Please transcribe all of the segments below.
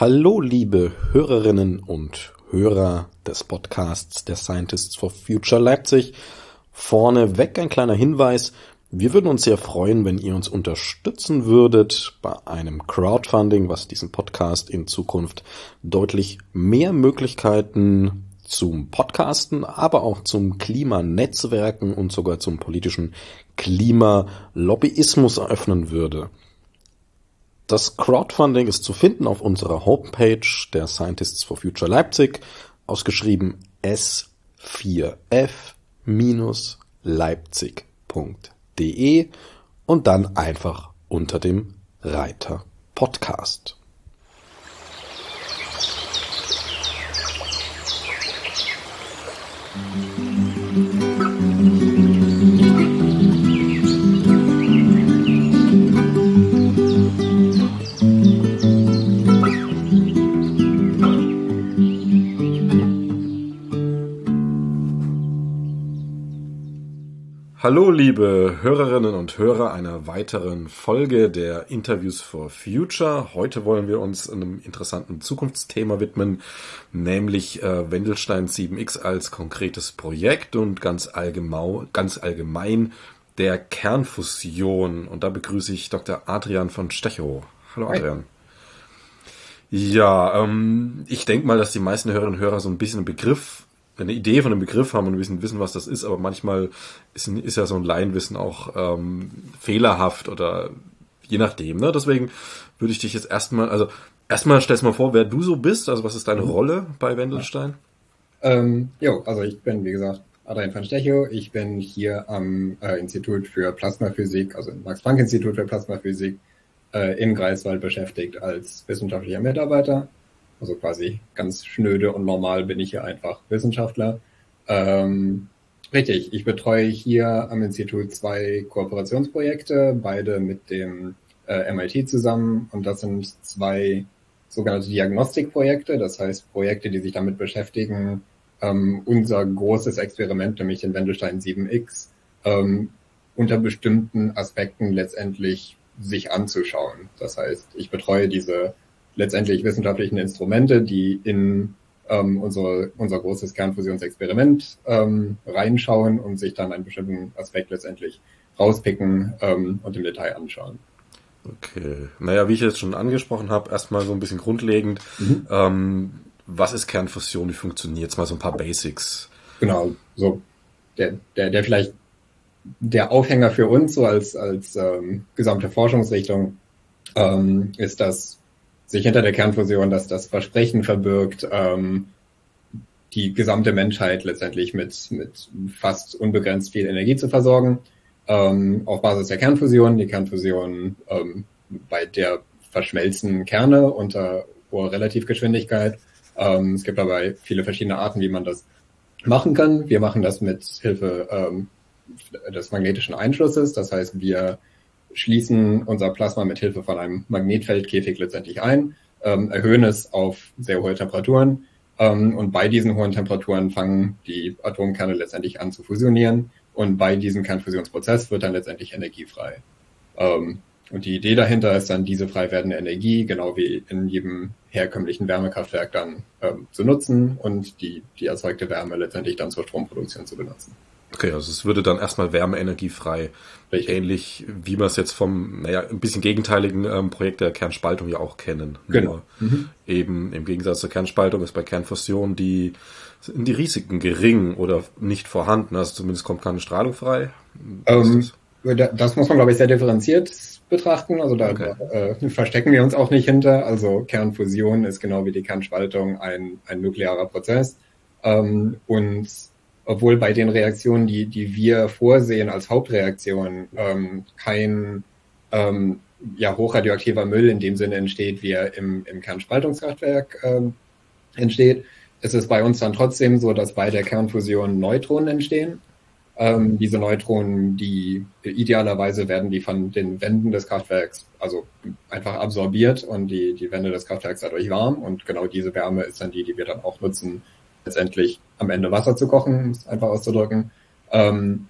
Hallo, liebe Hörerinnen und Hörer des Podcasts der Scientists for Future Leipzig. Vorneweg ein kleiner Hinweis. Wir würden uns sehr freuen, wenn ihr uns unterstützen würdet bei einem Crowdfunding, was diesen Podcast in Zukunft deutlich mehr Möglichkeiten zum Podcasten, aber auch zum Klimanetzwerken und sogar zum politischen Klimalobbyismus eröffnen würde. Das Crowdfunding ist zu finden auf unserer Homepage der Scientists for Future Leipzig, ausgeschrieben s4f-leipzig.de und dann einfach unter dem Reiter Podcast. Hallo, liebe Hörerinnen und Hörer einer weiteren Folge der Interviews for Future. Heute wollen wir uns einem interessanten Zukunftsthema widmen, nämlich äh, Wendelstein 7X als konkretes Projekt und ganz allgemein, ganz allgemein der Kernfusion. Und da begrüße ich Dr. Adrian von Stechow. Hallo, Adrian. Ja, ähm, ich denke mal, dass die meisten Hörerinnen und Hörer so ein bisschen einen Begriff eine Idee von einem Begriff haben und wissen, wissen, was das ist, aber manchmal ist, ist ja so ein Laienwissen auch ähm, fehlerhaft oder je nachdem. Ne? Deswegen würde ich dich jetzt erstmal, also erstmal stellst mal vor, wer du so bist, also was ist deine mhm. Rolle bei Wendelstein? Ähm, jo, also ich bin, wie gesagt, Adrian van Stechow. Ich bin hier am äh, Institut für Plasmaphysik, also im Max-Planck-Institut für Plasmaphysik äh, in Greifswald beschäftigt als wissenschaftlicher Mitarbeiter. Also quasi ganz schnöde und normal bin ich hier einfach Wissenschaftler. Ähm, richtig, ich betreue hier am Institut zwei Kooperationsprojekte, beide mit dem äh, MIT zusammen. Und das sind zwei sogenannte Diagnostikprojekte, das heißt Projekte, die sich damit beschäftigen, ähm, unser großes Experiment, nämlich den Wendelstein 7X, ähm, unter bestimmten Aspekten letztendlich sich anzuschauen. Das heißt, ich betreue diese letztendlich wissenschaftlichen Instrumente, die in ähm, unser, unser großes Kernfusionsexperiment ähm, reinschauen und sich dann einen bestimmten Aspekt letztendlich rauspicken ähm, und im Detail anschauen. Okay. Naja, wie ich jetzt schon angesprochen habe, erstmal so ein bisschen grundlegend. Mhm. Ähm, was ist Kernfusion? Wie funktioniert? Jetzt mal so ein paar Basics. Genau, so der, der, der vielleicht der Aufhänger für uns so als, als ähm, gesamte Forschungsrichtung ähm, ist, dass sich hinter der Kernfusion, dass das Versprechen verbirgt, ähm, die gesamte Menschheit letztendlich mit, mit fast unbegrenzt viel Energie zu versorgen. Ähm, auf Basis der Kernfusion. Die Kernfusion, ähm, bei der verschmelzen Kerne unter hoher Relativgeschwindigkeit. Ähm, es gibt dabei viele verschiedene Arten, wie man das machen kann. Wir machen das mit Hilfe ähm, des magnetischen Einschlusses. Das heißt, wir schließen unser Plasma mit Hilfe von einem Magnetfeldkäfig letztendlich ein, ähm, erhöhen es auf sehr hohe Temperaturen ähm, und bei diesen hohen Temperaturen fangen die Atomkerne letztendlich an zu fusionieren und bei diesem Kernfusionsprozess wird dann letztendlich Energie frei. Ähm, und die Idee dahinter ist dann, diese frei werdende Energie, genau wie in jedem herkömmlichen Wärmekraftwerk, dann ähm, zu nutzen und die, die erzeugte Wärme letztendlich dann zur Stromproduktion zu benutzen. Okay, also es würde dann erstmal wärmeenergiefrei, Richtig. ähnlich wie wir es jetzt vom, naja, ein bisschen gegenteiligen ähm, Projekt der Kernspaltung ja auch kennen. Genau. Mhm. Eben im Gegensatz zur Kernspaltung ist bei Kernfusion die, sind die Risiken gering oder nicht vorhanden. Also zumindest kommt keine Strahlung frei. Ähm, das? das? muss man, glaube ich, sehr differenziert betrachten. Also da okay. äh, verstecken wir uns auch nicht hinter. Also Kernfusion ist genau wie die Kernspaltung ein, ein nuklearer Prozess. Ähm, und obwohl bei den Reaktionen, die, die wir vorsehen als Hauptreaktion, ähm, kein ähm, ja, hochradioaktiver Müll in dem Sinne entsteht, wie er im, im Kernspaltungskraftwerk ähm, entsteht, ist es bei uns dann trotzdem so, dass bei der Kernfusion Neutronen entstehen. Ähm, diese Neutronen, die idealerweise werden die von den Wänden des Kraftwerks also einfach absorbiert und die, die Wände des Kraftwerks dadurch warm und genau diese Wärme ist dann die, die wir dann auch nutzen, letztendlich am Ende Wasser zu kochen, um es einfach auszudrücken. Ähm,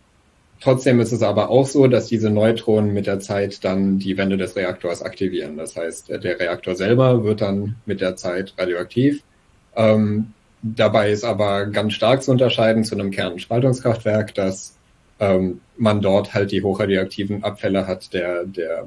trotzdem ist es aber auch so, dass diese Neutronen mit der Zeit dann die Wände des Reaktors aktivieren. Das heißt, der Reaktor selber wird dann mit der Zeit radioaktiv. Ähm, dabei ist aber ganz stark zu unterscheiden zu einem Kernspaltungskraftwerk, dass ähm, man dort halt die hochradioaktiven Abfälle hat der, der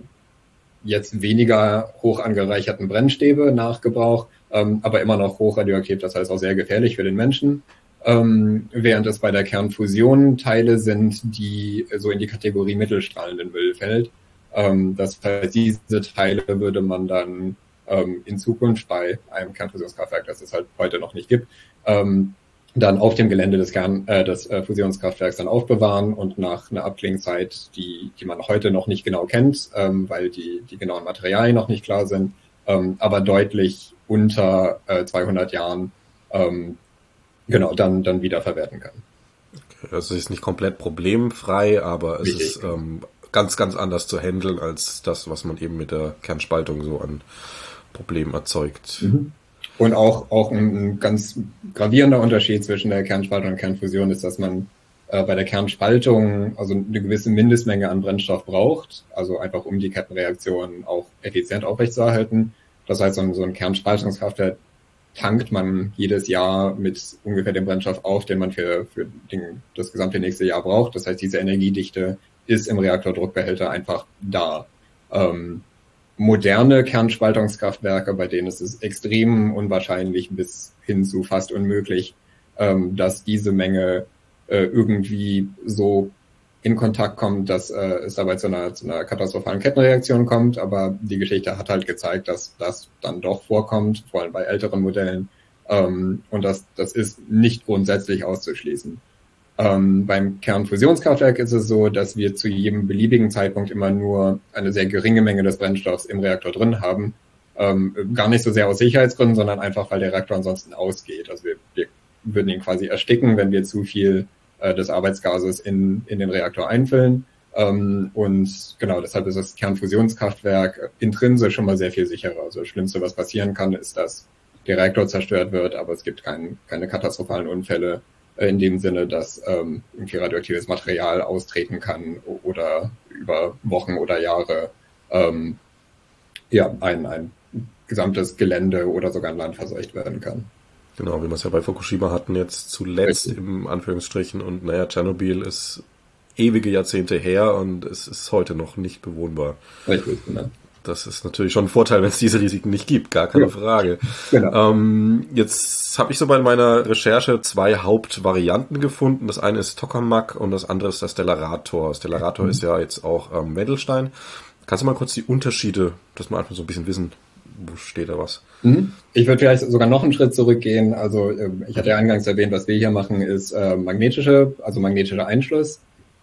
jetzt weniger hoch angereicherten Brennstäbe nach Gebrauch, ähm, aber immer noch hochradioaktiv, das heißt auch sehr gefährlich für den Menschen. Ähm, während es bei der Kernfusion Teile sind, die so in die Kategorie mittelstrahlenden Müll fällt. Ähm, das heißt, diese Teile würde man dann ähm, in Zukunft bei einem Kernfusionskraftwerk, das es halt heute noch nicht gibt, ähm, dann auf dem Gelände des, Kern, äh, des äh, Fusionskraftwerks dann aufbewahren und nach einer Abklingzeit, die, die man heute noch nicht genau kennt, ähm, weil die, die genauen Materialien noch nicht klar sind, ähm, aber deutlich unter äh, 200 Jahren ähm, genau dann, dann wiederverwerten kann. Okay, also es ist nicht komplett problemfrei, aber es Richtig. ist ähm, ganz, ganz anders zu handeln als das, was man eben mit der Kernspaltung so an Problemen erzeugt. Mhm. Und auch, auch ein, ganz gravierender Unterschied zwischen der Kernspaltung und Kernfusion ist, dass man äh, bei der Kernspaltung also eine gewisse Mindestmenge an Brennstoff braucht, also einfach um die Kettenreaktion auch effizient aufrechtzuerhalten. Das heißt, so ein, so ein Kernspaltungskraftwerk tankt man jedes Jahr mit ungefähr dem Brennstoff auf, den man für, für den, das gesamte nächste Jahr braucht. Das heißt, diese Energiedichte ist im Reaktordruckbehälter einfach da. Ähm, moderne Kernspaltungskraftwerke, bei denen ist es extrem unwahrscheinlich bis hin zu fast unmöglich, ähm, dass diese Menge äh, irgendwie so in Kontakt kommt, dass äh, es dabei zu einer, zu einer katastrophalen Kettenreaktion kommt. Aber die Geschichte hat halt gezeigt, dass das dann doch vorkommt, vor allem bei älteren Modellen. Ähm, und das, das ist nicht grundsätzlich auszuschließen. Ähm, beim Kernfusionskraftwerk ist es so, dass wir zu jedem beliebigen Zeitpunkt immer nur eine sehr geringe Menge des Brennstoffs im Reaktor drin haben. Ähm, gar nicht so sehr aus Sicherheitsgründen, sondern einfach, weil der Reaktor ansonsten ausgeht. Also wir, wir würden ihn quasi ersticken, wenn wir zu viel äh, des Arbeitsgases in, in den Reaktor einfüllen. Ähm, und genau, deshalb ist das Kernfusionskraftwerk intrinsisch schon mal sehr viel sicherer. Also das Schlimmste, was passieren kann, ist, dass der Reaktor zerstört wird, aber es gibt kein, keine katastrophalen Unfälle äh, in dem Sinne, dass ähm, irgendwie radioaktives Material austreten kann oder über Wochen oder Jahre ähm, ja, ein, ein gesamtes Gelände oder sogar ein Land verseucht werden kann. Genau, wie wir es ja bei Fukushima hatten, jetzt zuletzt Richtig. im Anführungsstrichen und naja, Tschernobyl ist ewige Jahrzehnte her und es ist heute noch nicht bewohnbar. Richtig, genau. Das ist natürlich schon ein Vorteil, wenn es diese Risiken nicht gibt, gar keine ja. Frage. Genau. Ähm, jetzt habe ich so bei meiner Recherche zwei Hauptvarianten gefunden. Das eine ist Tokamak und das andere ist der Stellarator. Stellarator mhm. ist ja jetzt auch ähm, Wendelstein. Kannst du mal kurz die Unterschiede, dass wir einfach so ein bisschen wissen, steht da was? Mhm. Ich würde vielleicht sogar noch einen Schritt zurückgehen. Also ähm, ich hatte ja eingangs erwähnt, was wir hier machen, ist äh, magnetische, also magnetischer Einschluss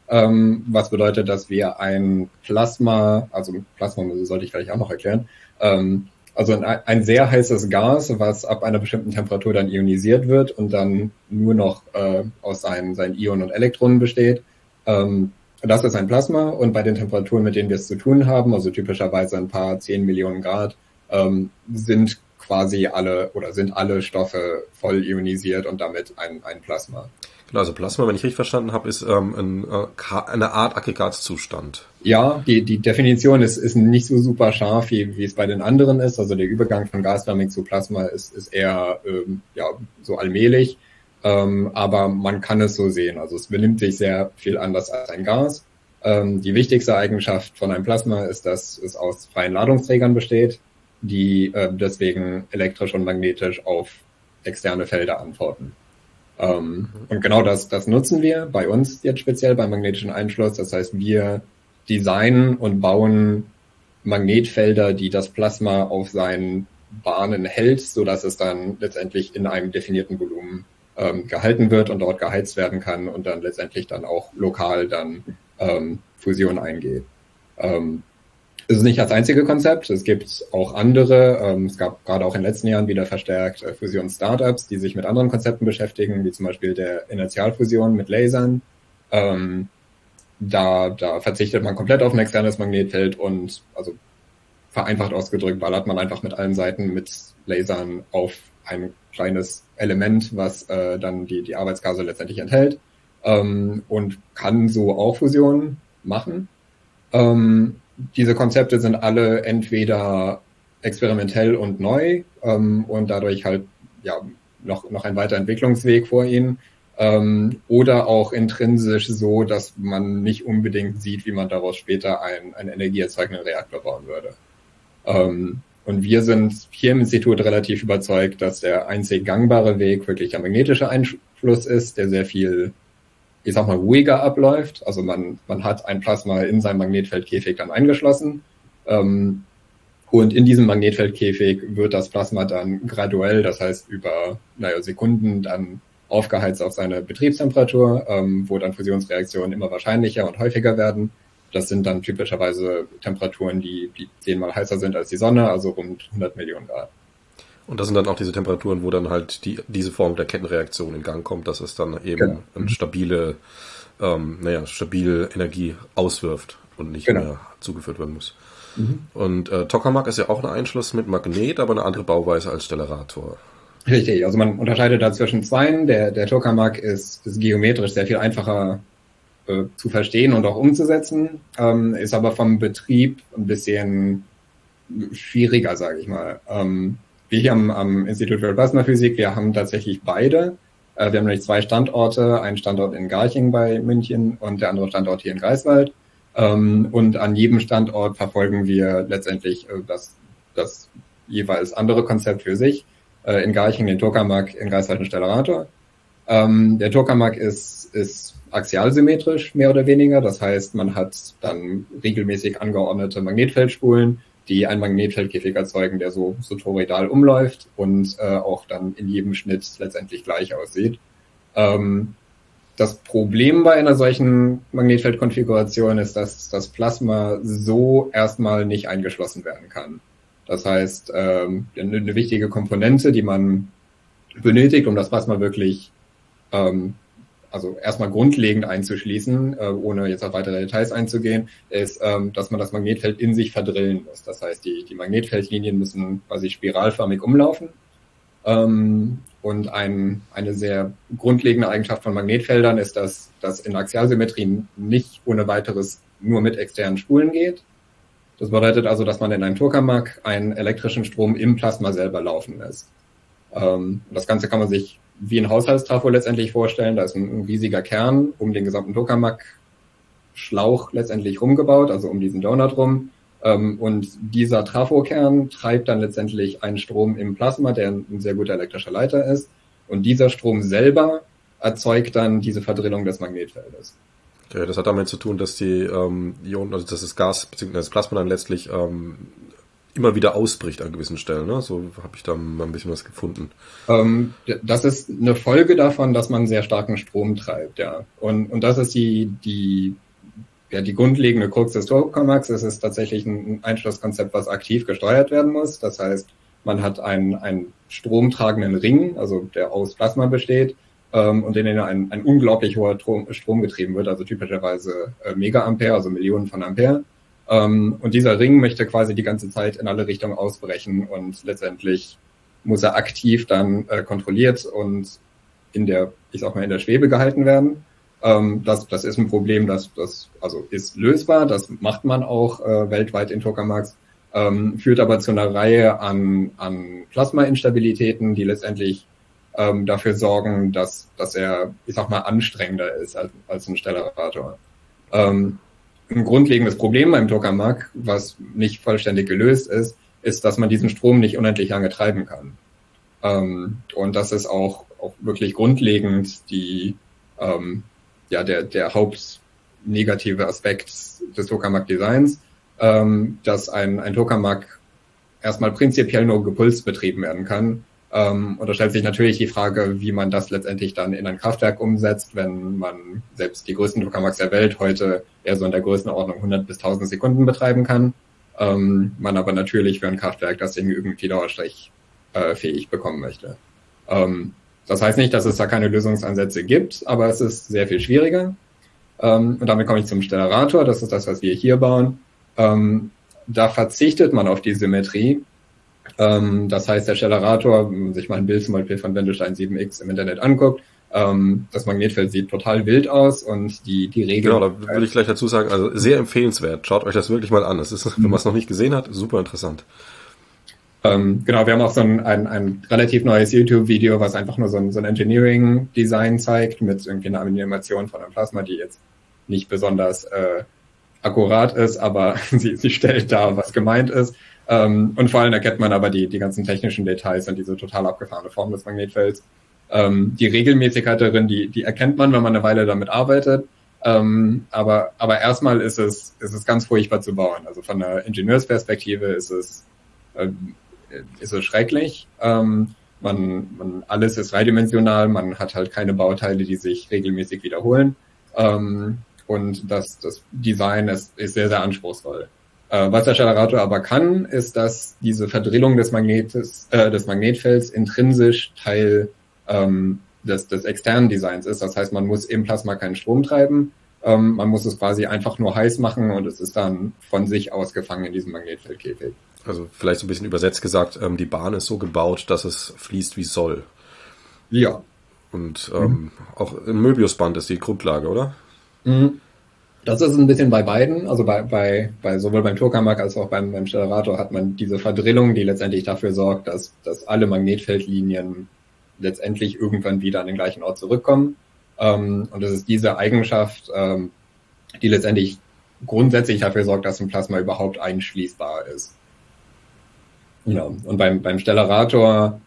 ähm, was bedeutet, dass wir ein Plasma, also Plasma sollte ich vielleicht auch noch erklären, ähm, also ein, ein, sehr heißes Gas, was ab einer bestimmten Temperatur dann ionisiert wird und dann nur noch äh, aus seinen, seinen Ionen und Elektronen besteht. Ähm, das ist ein Plasma und bei den Temperaturen, mit denen wir es zu tun haben, also typischerweise ein paar zehn Millionen Grad, ähm, sind quasi alle oder sind alle Stoffe voll ionisiert und damit ein, ein Plasma. Genau, also Plasma, wenn ich richtig verstanden habe, ist ähm, ein, äh, eine Art Aggregatzustand. Ja, die, die Definition ist, ist nicht so super scharf, wie, wie es bei den anderen ist. Also der Übergang von gasförmig zu Plasma ist, ist eher ähm, ja, so allmählich. Ähm, aber man kann es so sehen. Also es benimmt sich sehr viel anders als ein Gas. Ähm, die wichtigste Eigenschaft von einem Plasma ist, dass es aus freien Ladungsträgern besteht, die äh, deswegen elektrisch und magnetisch auf externe Felder antworten. Ähm, mhm. Und genau das, das nutzen wir bei uns jetzt speziell beim magnetischen Einschluss. Das heißt, wir designen und bauen Magnetfelder, die das Plasma auf seinen Bahnen hält, so dass es dann letztendlich in einem definierten Volumen ähm, gehalten wird und dort geheizt werden kann und dann letztendlich dann auch lokal dann ähm, Fusion eingeht. Ähm, ist nicht das einzige Konzept. Es gibt auch andere. Ähm, es gab gerade auch in den letzten Jahren wieder verstärkt äh, Fusion-Startups, die sich mit anderen Konzepten beschäftigen, wie zum Beispiel der Inertialfusion mit Lasern. Ähm, da, da verzichtet man komplett auf ein externes Magnetfeld und also vereinfacht ausgedrückt ballert man einfach mit allen Seiten mit Lasern auf ein kleines Element, was äh, dann die, die Arbeitsgase letztendlich enthält. ähm, und kann so auch Fusionen machen. Diese Konzepte sind alle entweder experimentell und neu ähm, und dadurch halt ja noch, noch ein weiter Entwicklungsweg vor ihnen ähm, oder auch intrinsisch so, dass man nicht unbedingt sieht, wie man daraus später ein, einen energieerzeugenden Reaktor bauen würde. Ähm, und wir sind hier im Institut relativ überzeugt, dass der einzig gangbare Weg wirklich der magnetische Einfluss ist, der sehr viel, ich sag mal, ruhiger abläuft. Also man, man hat ein Plasma in seinem Magnetfeldkäfig dann eingeschlossen. Ähm, und in diesem Magnetfeldkäfig wird das Plasma dann graduell, das heißt über naja, Sekunden, dann aufgeheizt auf seine Betriebstemperatur, ähm, wo dann Fusionsreaktionen immer wahrscheinlicher und häufiger werden. Das sind dann typischerweise Temperaturen, die, die zehnmal heißer sind als die Sonne, also rund 100 Millionen Grad. Und das sind dann auch diese Temperaturen, wo dann halt die, diese Form der Kettenreaktion in Gang kommt, dass es dann eben genau. eine stabile, ähm, naja, stabile Energie auswirft und nicht genau. mehr zugeführt werden muss. Mhm. Und äh, Tokamak ist ja auch ein Einschluss mit Magnet, aber eine andere Bauweise als Stellarator. Richtig, also man unterscheidet da zwischen zweien. Der, der Tokamak ist, ist geometrisch sehr viel einfacher äh, zu verstehen und auch umzusetzen, ähm, ist aber vom Betrieb ein bisschen schwieriger, sage ich mal. Ähm, wir hier am, am Institut für Plasmaphysik, wir haben tatsächlich beide. Äh, wir haben nämlich zwei Standorte, einen Standort in Garching bei München und der andere Standort hier in Greifswald. Ähm, und an jedem Standort verfolgen wir letztendlich äh, das, das jeweils andere Konzept für sich äh, in Garching den Tokamak, in Greifswald den Stellarator. Ähm, der Tokamak ist, ist axialsymmetrisch, mehr oder weniger. Das heißt, man hat dann regelmäßig angeordnete Magnetfeldspulen, die ein Magnetfeldkäfig erzeugen, der so, so toroidal umläuft und äh, auch dann in jedem Schnitt letztendlich gleich aussieht. Ähm, das Problem bei einer solchen Magnetfeldkonfiguration ist, dass das Plasma so erstmal nicht eingeschlossen werden kann. Das heißt, ähm, eine wichtige Komponente, die man benötigt, um das Plasma wirklich ähm, also erstmal grundlegend einzuschließen, äh, ohne jetzt auf weitere Details einzugehen, ist, ähm, dass man das Magnetfeld in sich verdrillen muss. Das heißt, die, die Magnetfeldlinien müssen quasi spiralförmig umlaufen. Ähm, und ein, eine sehr grundlegende Eigenschaft von Magnetfeldern ist, dass das in Axialsymmetrien nicht ohne weiteres nur mit externen Spulen geht, das bedeutet also, dass man in einem Tokamak einen elektrischen Strom im Plasma selber laufen lässt. Ähm, das Ganze kann man sich wie ein Haushaltstrafo letztendlich vorstellen. Da ist ein, ein riesiger Kern um den gesamten Tokamak-Schlauch letztendlich rumgebaut, also um diesen Donut rum. Ähm, und dieser Trafo-Kern treibt dann letztendlich einen Strom im Plasma, der ein sehr guter elektrischer Leiter ist. Und dieser Strom selber erzeugt dann diese Verdrillung des Magnetfeldes. Okay, das hat damit zu tun, dass die ähm, Ionen, also dass das Gas bzw. das Plasma dann letztlich ähm, immer wieder ausbricht an gewissen Stellen. Ne? So habe ich da mal ein bisschen was gefunden. Ähm, das ist eine Folge davon, dass man sehr starken Strom treibt, ja. Und, und das ist die, die, ja, die grundlegende Krux des Tokamaks. Es ist tatsächlich ein Einschlusskonzept, was aktiv gesteuert werden muss. Das heißt, man hat einen, einen stromtragenden Ring, also der aus Plasma besteht, ähm, und in denen ein, ein unglaublich hoher Strom, Strom getrieben wird, also typischerweise äh, Megaampere, also Millionen von Ampere. Ähm, und dieser Ring möchte quasi die ganze Zeit in alle Richtungen ausbrechen und letztendlich muss er aktiv dann äh, kontrolliert und in der, ich sag mal, in der Schwebe gehalten werden. Ähm, das, das ist ein Problem, das, das also ist lösbar, das macht man auch äh, weltweit in Tokamaks, ähm, führt aber zu einer Reihe an, an Plasma-Instabilitäten, die letztendlich ähm, dafür sorgen, dass, dass er, ich sag mal, anstrengender ist als, als ein Stellarator. Ähm, ein grundlegendes Problem beim Tokamak, was nicht vollständig gelöst ist, ist, dass man diesen Strom nicht unendlich lange treiben kann. Ähm, und das ist auch, auch wirklich grundlegend die, ähm, ja, der, der hauptnegative Aspekt des Tokamak-Designs, ähm, dass ein, ein Tokamak erstmal prinzipiell nur gepulst betrieben werden kann ähm, und da stellt sich natürlich die Frage, wie man das letztendlich dann in ein Kraftwerk umsetzt, wenn man selbst die größten Tokamaks der Welt heute eher so in der Größenordnung 100 bis 1000 Sekunden betreiben kann. Ähm, man aber natürlich für ein Kraftwerk das Ding irgendwie dauerstrich äh, fähig bekommen möchte. Ähm, das heißt nicht, dass es da keine Lösungsansätze gibt, aber es ist sehr viel schwieriger. Ähm, und damit komme ich zum Stellarator. Das ist das, was wir hier bauen. Ähm, da verzichtet man auf die Symmetrie, ähm, das heißt, der Stellarator, wenn man sich mal ein Bild zum Beispiel von Wendelstein 7X im Internet anguckt, Ähm, das Magnetfeld sieht total wild aus und die, die Regeln. Genau, da würde ich gleich dazu sagen, also sehr empfehlenswert. Schaut euch das wirklich mal an. Es ist, wenn man es noch nicht gesehen hat, super interessant. Ähm, genau, wir haben auch so ein, ein, ein relativ neues YouTube-Video, was einfach nur so ein, so ein Engineering-Design zeigt mit irgendwie einer Animation von einem Plasma, die jetzt nicht besonders äh, akkurat ist, aber sie, sie stellt dar, was gemeint ist. Ähm, und vor allem erkennt man aber die, die ganzen technischen Details und diese total abgefahrene Form des Magnetfelds. Ähm, die Regelmäßigkeit darin, die, die erkennt man, wenn man eine Weile damit arbeitet. Ähm, aber, aber erstmal ist es, ist es ganz furchtbar zu bauen. Also von der Ingenieursperspektive ist es, äh, ist es schrecklich. Ähm, man, man, alles ist dreidimensional, man hat halt keine Bauteile, die sich regelmäßig wiederholen. Ähm, und das, das Design ist, ist sehr, sehr anspruchsvoll. Äh, was der Generator aber kann, ist, dass diese Verdrillung des Magnetes, äh, des Magnetfelds intrinsisch Teil ähm, des, des externen Designs ist. Das heißt, man muss im Plasma keinen Strom treiben. Ähm, man muss es quasi einfach nur heiß machen und es ist dann von sich ausgefangen in diesem Magnetfeldkäfig. Also vielleicht so ein bisschen übersetzt gesagt, ähm, die Bahn ist so gebaut, dass es fließt wie es soll. Ja. Und ähm, mhm. auch im Möbiusband ist die Grundlage, oder? Mhm. Das ist ein bisschen bei beiden, also bei, bei, bei sowohl beim Tokamak als auch beim, beim Stellarator hat man diese Verdrillung, die letztendlich dafür sorgt, dass, dass alle Magnetfeldlinien letztendlich irgendwann wieder an den gleichen Ort zurückkommen. Ähm, und es ist diese Eigenschaft, ähm, die letztendlich grundsätzlich dafür sorgt, dass ein Plasma überhaupt einschließbar ist. Ja, und beim, beim Stellarator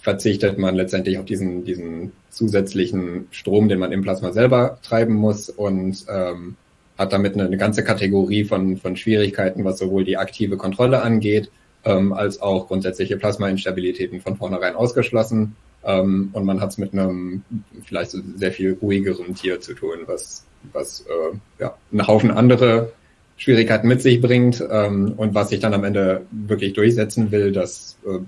verzichtet man letztendlich auf diesen, diesen zusätzlichen Strom, den man im Plasma selber treiben muss und ähm, hat damit eine, eine ganze Kategorie von, von Schwierigkeiten, was sowohl die aktive Kontrolle angeht, ähm, als auch grundsätzliche Plasma-Instabilitäten von vornherein ausgeschlossen. Ähm, und man hat es mit einem vielleicht sehr viel ruhigeren Tier zu tun, was, was äh, ja, einen Haufen andere Schwierigkeiten mit sich bringt ähm, und was sich dann am Ende wirklich durchsetzen will, das äh,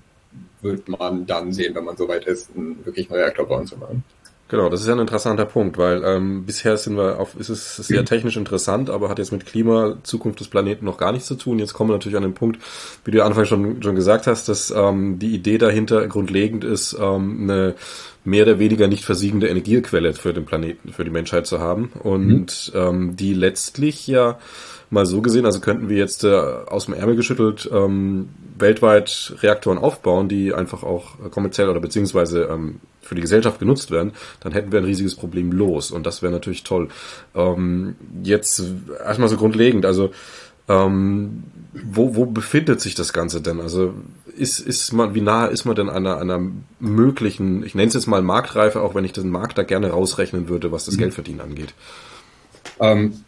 wird man dann sehen, wenn man soweit ist, einen wirklich einen Reaktor bauen zu machen. Genau, das ist ja ein interessanter Punkt, weil ähm, bisher sind wir auf, ist es sehr technisch interessant, aber hat jetzt mit Klima, Zukunft des Planeten noch gar nichts zu tun. Jetzt kommen wir natürlich an den Punkt, wie du Anfang schon, schon gesagt hast, dass ähm, die Idee dahinter grundlegend ist, ähm, eine mehr oder weniger nicht versiegende Energiequelle für den Planeten, für die Menschheit zu haben und mhm. ähm, die letztlich ja mal so gesehen, also könnten wir jetzt äh, aus dem Ärmel geschüttelt ähm, weltweit Reaktoren aufbauen, die einfach auch kommerziell oder beziehungsweise ähm, für die Gesellschaft genutzt werden, dann hätten wir ein riesiges Problem los und das wäre natürlich toll. Ähm, jetzt erstmal so grundlegend, also ähm, wo, wo befindet sich das Ganze denn? Also ist, ist man, wie nah ist man denn einer, einer möglichen, ich nenne es jetzt mal Marktreife, auch wenn ich den Markt da gerne rausrechnen würde, was das mhm. Geldverdienen angeht? Ähm,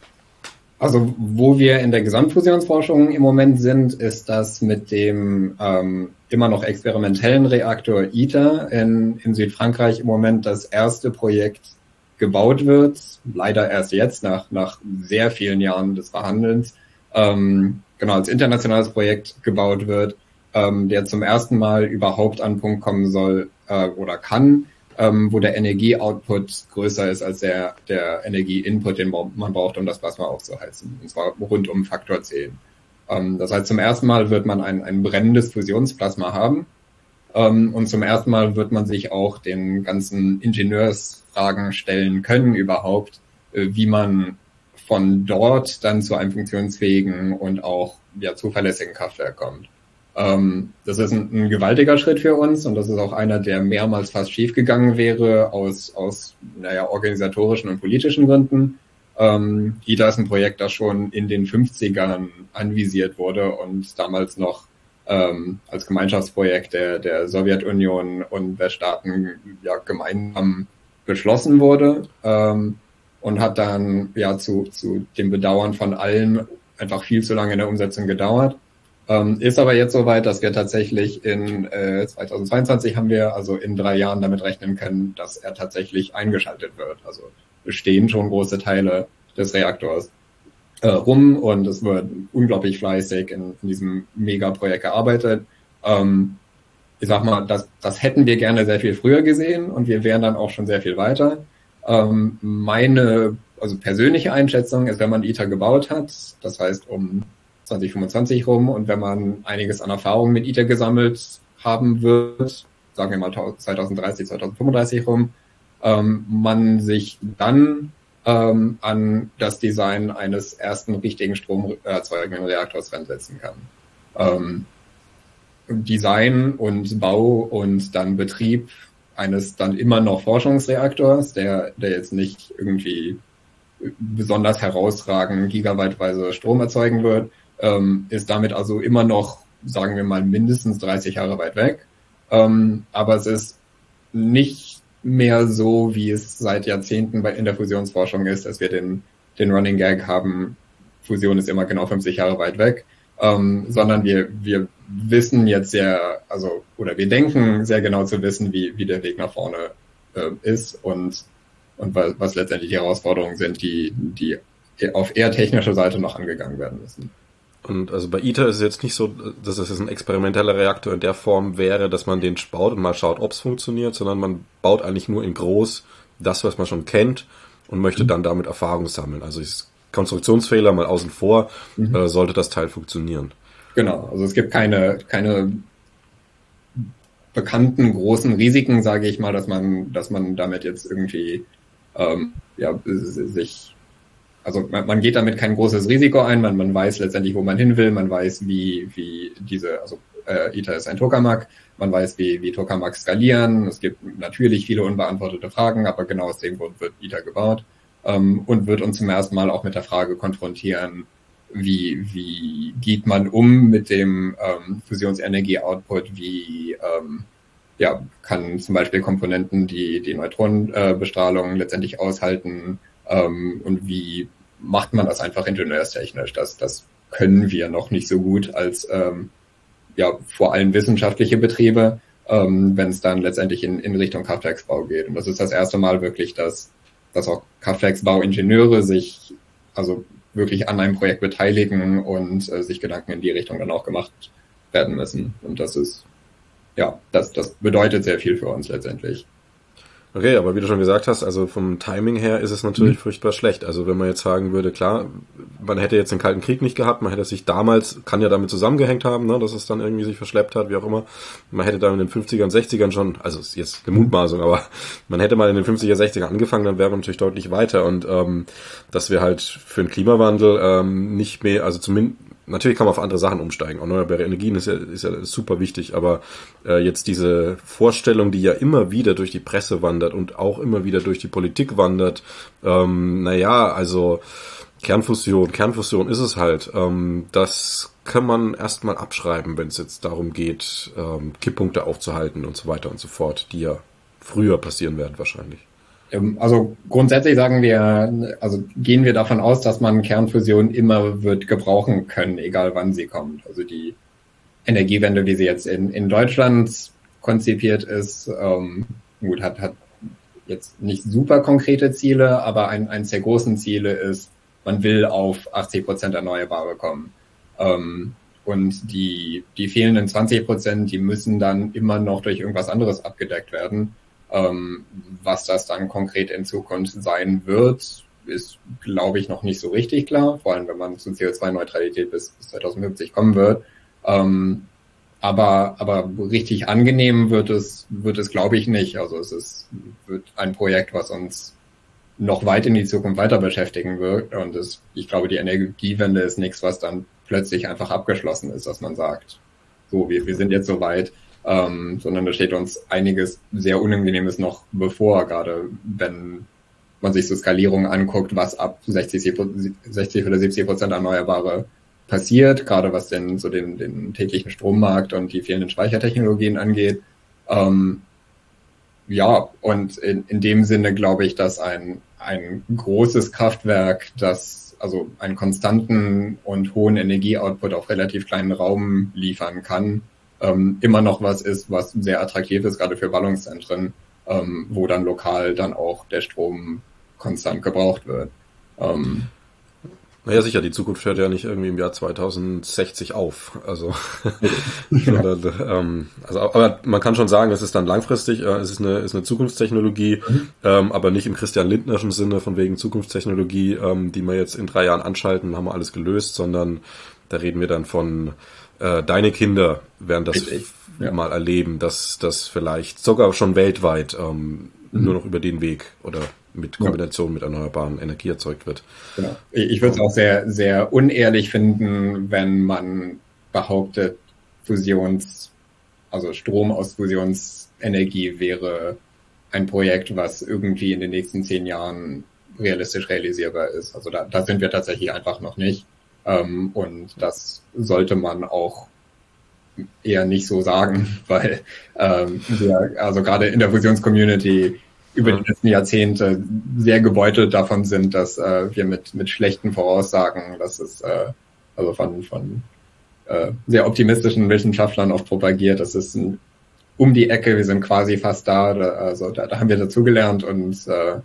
also wo wir in der Gesamtfusionsforschung im Moment sind, ist das mit dem ähm, immer noch experimentellen Reaktor ITER in, in Südfrankreich im Moment das erste Projekt gebaut wird. Leider erst jetzt, nach, nach sehr vielen Jahren des Verhandelns. Ähm, genau, als internationales Projekt gebaut wird, ähm, der zum ersten Mal überhaupt an den Punkt kommen soll äh, oder kann, ähm, wo der Energieoutput größer ist als der, der Energieinput, den man braucht, um das Plasma aufzuheizen. Und zwar rund um Faktor 10. Ähm, das heißt, zum ersten Mal wird man ein, ein brennendes Fusionsplasma haben. Ähm, und zum ersten Mal wird man sich auch den ganzen Ingenieursfragen stellen können überhaupt, äh, wie man von dort dann zu einem funktionsfähigen und auch ja, zuverlässigen Kraftwerk kommt. Ähm, das ist ein, ein, gewaltiger Schritt für uns und das ist auch einer, der mehrmals fast schiefgegangen wäre aus, aus naja, organisatorischen und politischen Gründen. Ähm, IDA ist ein Projekt, das schon in den 50ern anvisiert wurde und damals noch ähm, als Gemeinschaftsprojekt der, der Sowjetunion und Weststaaten ja, gemeinsam beschlossen wurde ähm, und hat dann ja zu, zu dem Bedauern von allen einfach viel zu lange in der Umsetzung gedauert. Ähm, ist aber jetzt soweit, dass wir tatsächlich in äh, 2022 haben wir also in drei Jahren damit rechnen können, dass er tatsächlich eingeschaltet wird. Also bestehen schon große Teile des Reaktors äh, rum und es wird unglaublich fleißig in, in diesem Megaprojekt gearbeitet. Ähm, ich sag mal, das, das hätten wir gerne sehr viel früher gesehen und wir wären dann auch schon sehr viel weiter. Ähm, meine also persönliche Einschätzung ist, wenn man ITER gebaut hat, das heißt um 2025 rum und wenn man einiges an Erfahrung mit ITER gesammelt haben wird, sagen wir mal 2030, 2035 rum, ähm, man sich dann ähm, an das Design eines ersten richtigen stromerzeugenden Reaktors ransetzen kann. Ähm, Design und Bau und dann Betrieb eines dann immer noch Forschungsreaktors, der, der jetzt nicht irgendwie besonders herausragend gigabyteweise Strom erzeugen wird, ähm, ist damit also immer noch, sagen wir mal, mindestens 30 Jahre weit weg. Ähm, aber es ist nicht mehr so, wie es seit Jahrzehnten bei, in der Fusionsforschung ist, dass wir den, den Running Gag haben, Fusion ist immer genau 50 Jahre weit weg, ähm, sondern wir, wir wissen jetzt sehr, also, oder wir denken sehr genau zu wissen, wie, wie der Weg nach vorne äh, ist und, und was, was letztendlich die Herausforderungen sind, die, die auf eher technischer Seite noch angegangen werden müssen. Und also bei ITER ist es jetzt nicht so, dass es ein experimenteller Reaktor in der Form wäre, dass man den baut und mal schaut, ob es funktioniert, sondern man baut eigentlich nur in groß das, was man schon kennt und möchte dann damit Erfahrung sammeln. Also Konstruktionsfehler mal außen vor, mhm. äh, sollte das Teil funktionieren. Genau, also es gibt keine, keine bekannten großen Risiken, sage ich mal, dass man, dass man damit jetzt irgendwie ähm, ja, sich also man, man geht damit kein großes Risiko ein, man, man weiß letztendlich, wo man hin will, man weiß, wie, wie diese, also äh, ITER ist ein Tokamak, man weiß, wie, wie Tokamak skalieren, es gibt natürlich viele unbeantwortete Fragen, aber genau aus dem Grund wird ITER gebaut ähm, und wird uns zum ersten Mal auch mit der Frage konfrontieren, wie, wie geht man um mit dem ähm, Fusionsenergie-Output, wie ähm, ja, kann zum Beispiel Komponenten, die die Neutronenbestrahlung äh, letztendlich aushalten, ähm, und wie macht man das einfach ingenieurstechnisch? Das, das können wir noch nicht so gut als ähm, ja vor allem wissenschaftliche Betriebe, ähm, wenn es dann letztendlich in, in Richtung Kraftwerksbau geht. Und das ist das erste Mal wirklich, dass, dass auch Kraftwerksbauingenieure sich also wirklich an einem Projekt beteiligen und äh, sich Gedanken in die Richtung dann auch gemacht werden müssen. Und das ist, ja, das, das bedeutet sehr viel für uns letztendlich. Okay, aber wie du schon gesagt hast, also vom Timing her ist es natürlich mhm. furchtbar schlecht. Also wenn man jetzt sagen würde, klar, man hätte jetzt den Kalten Krieg nicht gehabt, man hätte sich damals, kann ja damit zusammengehängt haben, ne, dass es dann irgendwie sich verschleppt hat, wie auch immer. Man hätte da in den 50ern, 60ern schon, also ist jetzt eine Mutmaßung, aber man hätte mal in den 50er, 60er angefangen, dann wäre man natürlich deutlich weiter. Und ähm, dass wir halt für den Klimawandel ähm, nicht mehr, also zumindest natürlich kann man auf andere Sachen umsteigen. Erneuerbare Energien ist ja, ist ja super wichtig, aber äh, jetzt diese Vorstellung, die ja immer wieder durch die Presse wandert und auch immer wieder durch die Politik wandert, ähm, naja, also Kernfusion, Kernfusion ist es halt. Ähm, das kann man erstmal abschreiben, wenn es jetzt darum geht, ähm, Kipppunkte aufzuhalten und so weiter und so fort, die ja früher passieren werden wahrscheinlich. Ähm, also grundsätzlich sagen wir, also gehen wir davon aus, dass man Kernfusion immer wird gebrauchen können, egal wann sie kommt. Also die Energiewende, wie sie jetzt in, in Deutschland konzipiert ist, ähm, gut, hat, hat jetzt nicht super konkrete Ziele, aber ein, eines der großen Ziele ist, man will auf 80 Prozent Erneuerbare kommen. Ähm, und die, die fehlenden 20 Prozent, die müssen dann immer noch durch irgendwas anderes abgedeckt werden. Ähm, was das dann konkret in Zukunft sein wird, ist, glaube ich, noch nicht so richtig klar, vor allem wenn man zu CO2-Neutralität bis, bis 2050 kommen wird. Ähm, aber, aber richtig angenehm wird es, wird es, glaube ich, nicht. Also es ist, wird ein Projekt, was uns noch weit in die Zukunft weiter beschäftigen wird. Und es, ich glaube, die Energiewende ist nichts, was dann plötzlich einfach abgeschlossen ist, dass man sagt, so, wir, wir sind jetzt so weit, ähm, sondern da steht uns einiges sehr Unangenehmes noch bevor, gerade wenn man sich so Skalierungen anguckt, was ab 60, 60 oder 70 Prozent Erneuerbare passiert, gerade was denn so den, den täglichen Strommarkt und die fehlenden Speichertechnologien angeht. Ähm, ja, und in, in dem Sinne glaube ich, dass ein, ein großes Kraftwerk, das also einen konstanten und hohen Energieoutput auf relativ kleinen Raum liefern kann, ähm, immer noch was ist, was sehr attraktiv ist, gerade für Ballungszentren, ähm, wo dann lokal dann auch der Strom konstant gebraucht wird. Ähm, naja, sicher, die Zukunft hört ja nicht irgendwie im Jahr 2060 auf. Also, sondern, ähm, also aber man kann schon sagen, es ist dann langfristig, äh, es ist eine, ist eine Zukunftstechnologie, mhm. ähm, aber nicht im Christian Lindnerschen Sinne von wegen Zukunftstechnologie, ähm, die wir jetzt in drei Jahren anschalten, haben wir alles gelöst, sondern da reden wir dann von äh, deine Kinder werden das ja. mal erleben, dass das vielleicht sogar schon weltweit ähm, mhm. nur noch über den Weg oder mit Kombination ja. mit erneuerbaren Energie erzeugt wird. Genau. Ich würde es auch sehr, sehr unehrlich finden, wenn man behauptet, Fusions, also Strom aus Fusionsenergie wäre ein Projekt, was irgendwie in den nächsten zehn Jahren realistisch realisierbar ist. Also da, da sind wir tatsächlich einfach noch nicht. Ähm, und das sollte man auch eher nicht so sagen, weil ähm, wir, also gerade in der Fusionscommunity über die letzten Jahrzehnte sehr gebeutelt davon sind, dass äh, wir mit, mit schlechten Voraussagen, dass es äh, also von, von äh, sehr optimistischen Wissenschaftlern oft propagiert, das ist ein, um die Ecke, wir sind quasi fast da, da also da, da haben wir dazugelernt und äh,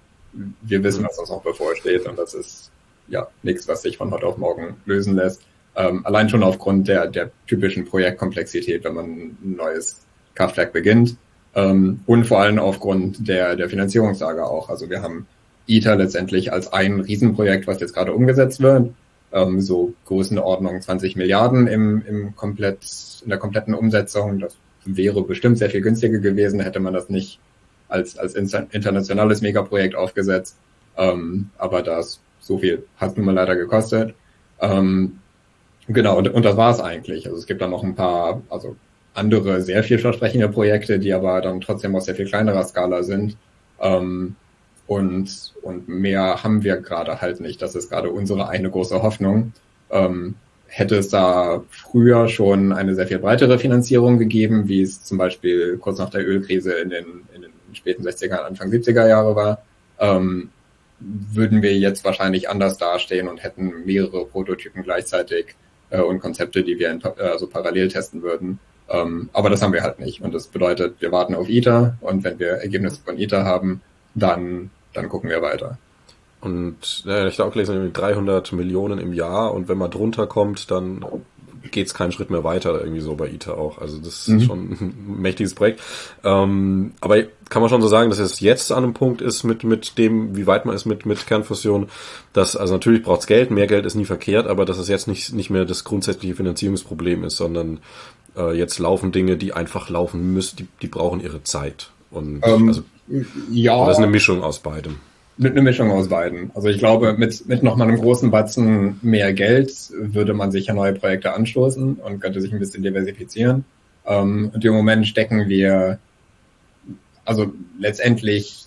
wir wissen, was uns noch bevorsteht und das ist ja nichts, was sich von heute auf morgen lösen lässt. Ähm, allein schon aufgrund der, der typischen Projektkomplexität, wenn man ein neues Kraftwerk beginnt. Ähm, und vor allem aufgrund der, der Finanzierungslage auch. Also wir haben ITER letztendlich als ein Riesenprojekt, was jetzt gerade umgesetzt wird. Ähm, so Größenordnung 20 Milliarden im, im komplett, in der kompletten Umsetzung. Das wäre bestimmt sehr viel günstiger gewesen, hätte man das nicht als, als internationales Megaprojekt aufgesetzt. Ähm, aber das so viel hat nun mal leider gekostet. Ähm, genau, und, und das war es eigentlich. Also es gibt dann noch ein paar, also andere sehr vielversprechende Projekte, die aber dann trotzdem auf sehr viel kleinerer Skala sind. Ähm, und, und mehr haben wir gerade halt nicht. Das ist gerade unsere eine große Hoffnung. Ähm, hätte es da früher schon eine sehr viel breitere Finanzierung gegeben, wie es zum Beispiel kurz nach der Ölkrise in den, in den späten 60er, Anfang 70er Jahre war, ähm, würden wir jetzt wahrscheinlich anders dastehen und hätten mehrere Prototypen gleichzeitig äh, und Konzepte, die wir in, äh, also parallel testen würden. Ähm, aber das haben wir halt nicht. Und das bedeutet, wir warten auf ITER und wenn wir Ergebnisse von ITER haben, dann, dann gucken wir weiter. Und ja, ich auch gelesen, 300 Millionen im Jahr und wenn man drunter kommt, dann geht es keinen Schritt mehr weiter, irgendwie so bei ITER auch. Also das mhm. ist schon ein mächtiges Projekt. Ähm, aber kann man schon so sagen, dass es jetzt an einem Punkt ist mit, mit dem, wie weit man ist mit, mit Kernfusion, dass, also natürlich braucht es Geld, mehr Geld ist nie verkehrt, aber dass es jetzt nicht, nicht mehr das grundsätzliche Finanzierungsproblem ist, sondern äh, jetzt laufen Dinge, die einfach laufen müssen, die, die brauchen ihre Zeit. Und ähm, also, ja, das ist eine Mischung aus beidem. Mit einer Mischung aus beiden. Also ich glaube, mit, mit nochmal einem großen Batzen mehr Geld würde man sicher neue Projekte anstoßen und könnte sich ein bisschen diversifizieren. Ähm, und im Moment stecken wir, also letztendlich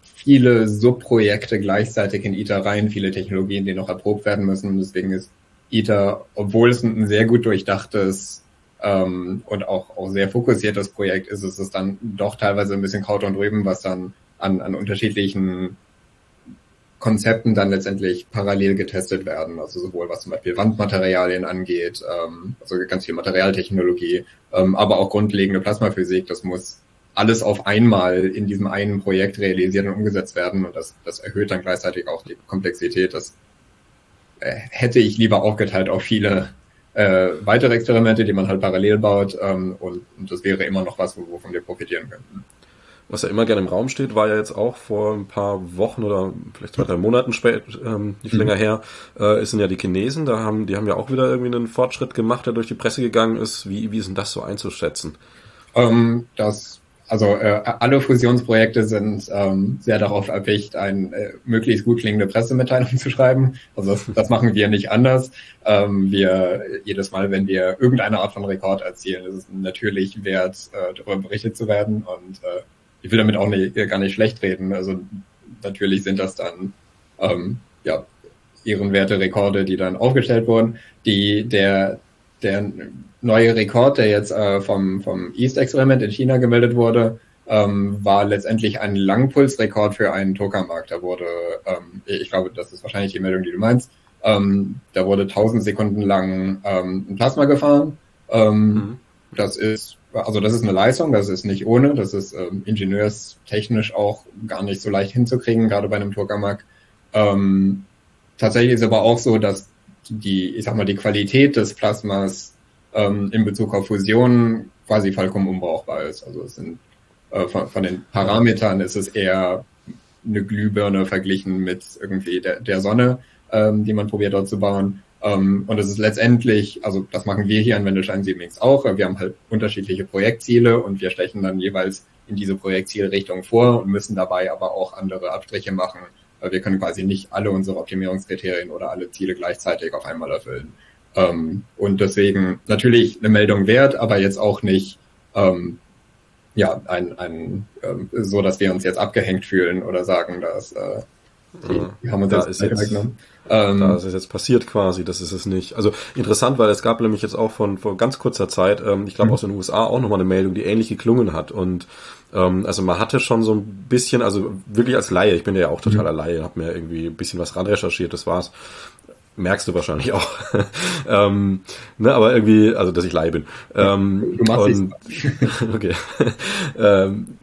viele Subprojekte gleichzeitig in ITER rein, viele Technologien, die noch erprobt werden müssen. Deswegen ist ITER, obwohl es ein sehr gut durchdachtes ähm, und auch, auch sehr fokussiertes Projekt ist, ist es dann doch teilweise ein bisschen Kraut und Rüben, was dann an, an unterschiedlichen Konzepten dann letztendlich parallel getestet werden. Also sowohl was zum Beispiel Wandmaterialien angeht, ähm, also ganz viel Materialtechnologie, ähm, aber auch grundlegende Plasmaphysik. Das muss alles auf einmal in diesem einen Projekt realisiert und umgesetzt werden und das, das erhöht dann gleichzeitig auch die Komplexität. Das äh, hätte ich lieber aufgeteilt auf viele äh, weitere Experimente, die man halt parallel baut ähm, und, und das wäre immer noch was, wovon wir profitieren könnten was ja immer gerne im Raum steht, war ja jetzt auch vor ein paar Wochen oder vielleicht zwei, drei Monaten spät, ähm, nicht mhm. länger her, äh, sind ja die Chinesen, da haben, die haben ja auch wieder irgendwie einen Fortschritt gemacht, der durch die Presse gegangen ist. Wie, wie ist denn das so einzuschätzen? Ähm, das, also äh, alle Fusionsprojekte sind ähm, sehr darauf erpicht, eine äh, möglichst gut klingende Pressemitteilung zu schreiben. Also das, das machen wir nicht anders. Ähm, wir jedes Mal, wenn wir irgendeine Art von Rekord erzielen, ist es natürlich wert, äh, darüber berichtet zu werden und äh, ich will damit auch nicht, gar nicht schlecht reden. Also natürlich sind das dann ähm, ja ehrenwerte Rekorde, die dann aufgestellt wurden. Die der der neue Rekord, der jetzt äh, vom vom East-Experiment in China gemeldet wurde, ähm, war letztendlich ein Langpulsrekord für einen Tokamarkt. Da wurde, ähm, ich glaube, das ist wahrscheinlich die Meldung, die du meinst. Ähm, da wurde 1000 Sekunden lang ähm, ein Plasma gefahren. Ähm, mhm. Das ist also das ist eine Leistung, das ist nicht ohne, das ist ähm, ingenieurstechnisch auch gar nicht so leicht hinzukriegen, gerade bei einem Tokamak. Ähm, tatsächlich ist aber auch so, dass die, ich sag mal, die Qualität des Plasmas ähm, in Bezug auf Fusion quasi vollkommen unbrauchbar ist. Also es sind äh, von, von den Parametern ist es eher eine Glühbirne verglichen mit irgendwie der, der Sonne, ähm, die man probiert dort zu bauen. Ähm, und es ist letztendlich, also das machen wir hier an Wendelstein Siemens auch. Wir haben halt unterschiedliche Projektziele und wir stechen dann jeweils in diese Projektzielrichtung vor und müssen dabei aber auch andere Abstriche machen. Wir können quasi nicht alle unsere Optimierungskriterien oder alle Ziele gleichzeitig auf einmal erfüllen. Ähm, und deswegen natürlich eine Meldung wert, aber jetzt auch nicht ähm, ja ein, ein ähm, so, dass wir uns jetzt abgehängt fühlen oder sagen, dass äh, die haben uns da jetzt, jetzt weggenommen. Ähm, da ist es jetzt passiert quasi, das ist es nicht. Also interessant, weil es gab nämlich jetzt auch von vor ganz kurzer Zeit, ähm, ich glaube mhm. aus den USA auch nochmal eine Meldung, die ähnlich geklungen hat. Und ähm, also man hatte schon so ein bisschen, also wirklich als Laie, ich bin ja auch totaler mhm. Laie, habe mir irgendwie ein bisschen was ran recherchiert, das war's. Merkst du wahrscheinlich auch. ähm, ne, aber irgendwie, also dass ich Laie bin. Ähm, du machst und, okay. ähm,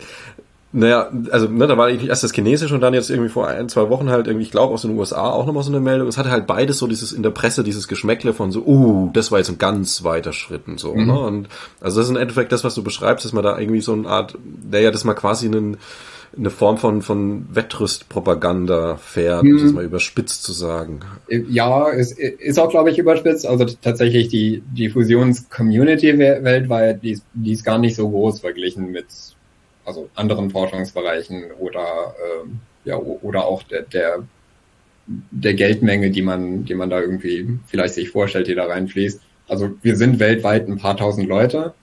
naja, also ne, da war eigentlich erst das Chinesische und dann jetzt irgendwie vor ein, zwei Wochen halt irgendwie, ich glaube aus den USA auch nochmal so eine Meldung. Es hatte halt beides so dieses in der Presse, dieses Geschmäckle von so, uh, das war jetzt ein ganz weiter Schritt und so. Mhm. Ne? Und also das ist im Endeffekt das, was du beschreibst, dass man da irgendwie so eine Art, naja, dass man quasi einen, eine Form von, von Wettrüstpropaganda fährt, um das mal überspitzt zu sagen. Ja, es ist auch, glaube ich, überspitzt. Also tatsächlich die, die Fusions-Community weltweit, die ist, die ist gar nicht so groß verglichen mit also anderen Forschungsbereichen oder ähm, ja oder auch der, der der Geldmenge, die man, die man da irgendwie vielleicht sich vorstellt, die da reinfließt. Also wir sind weltweit ein paar tausend Leute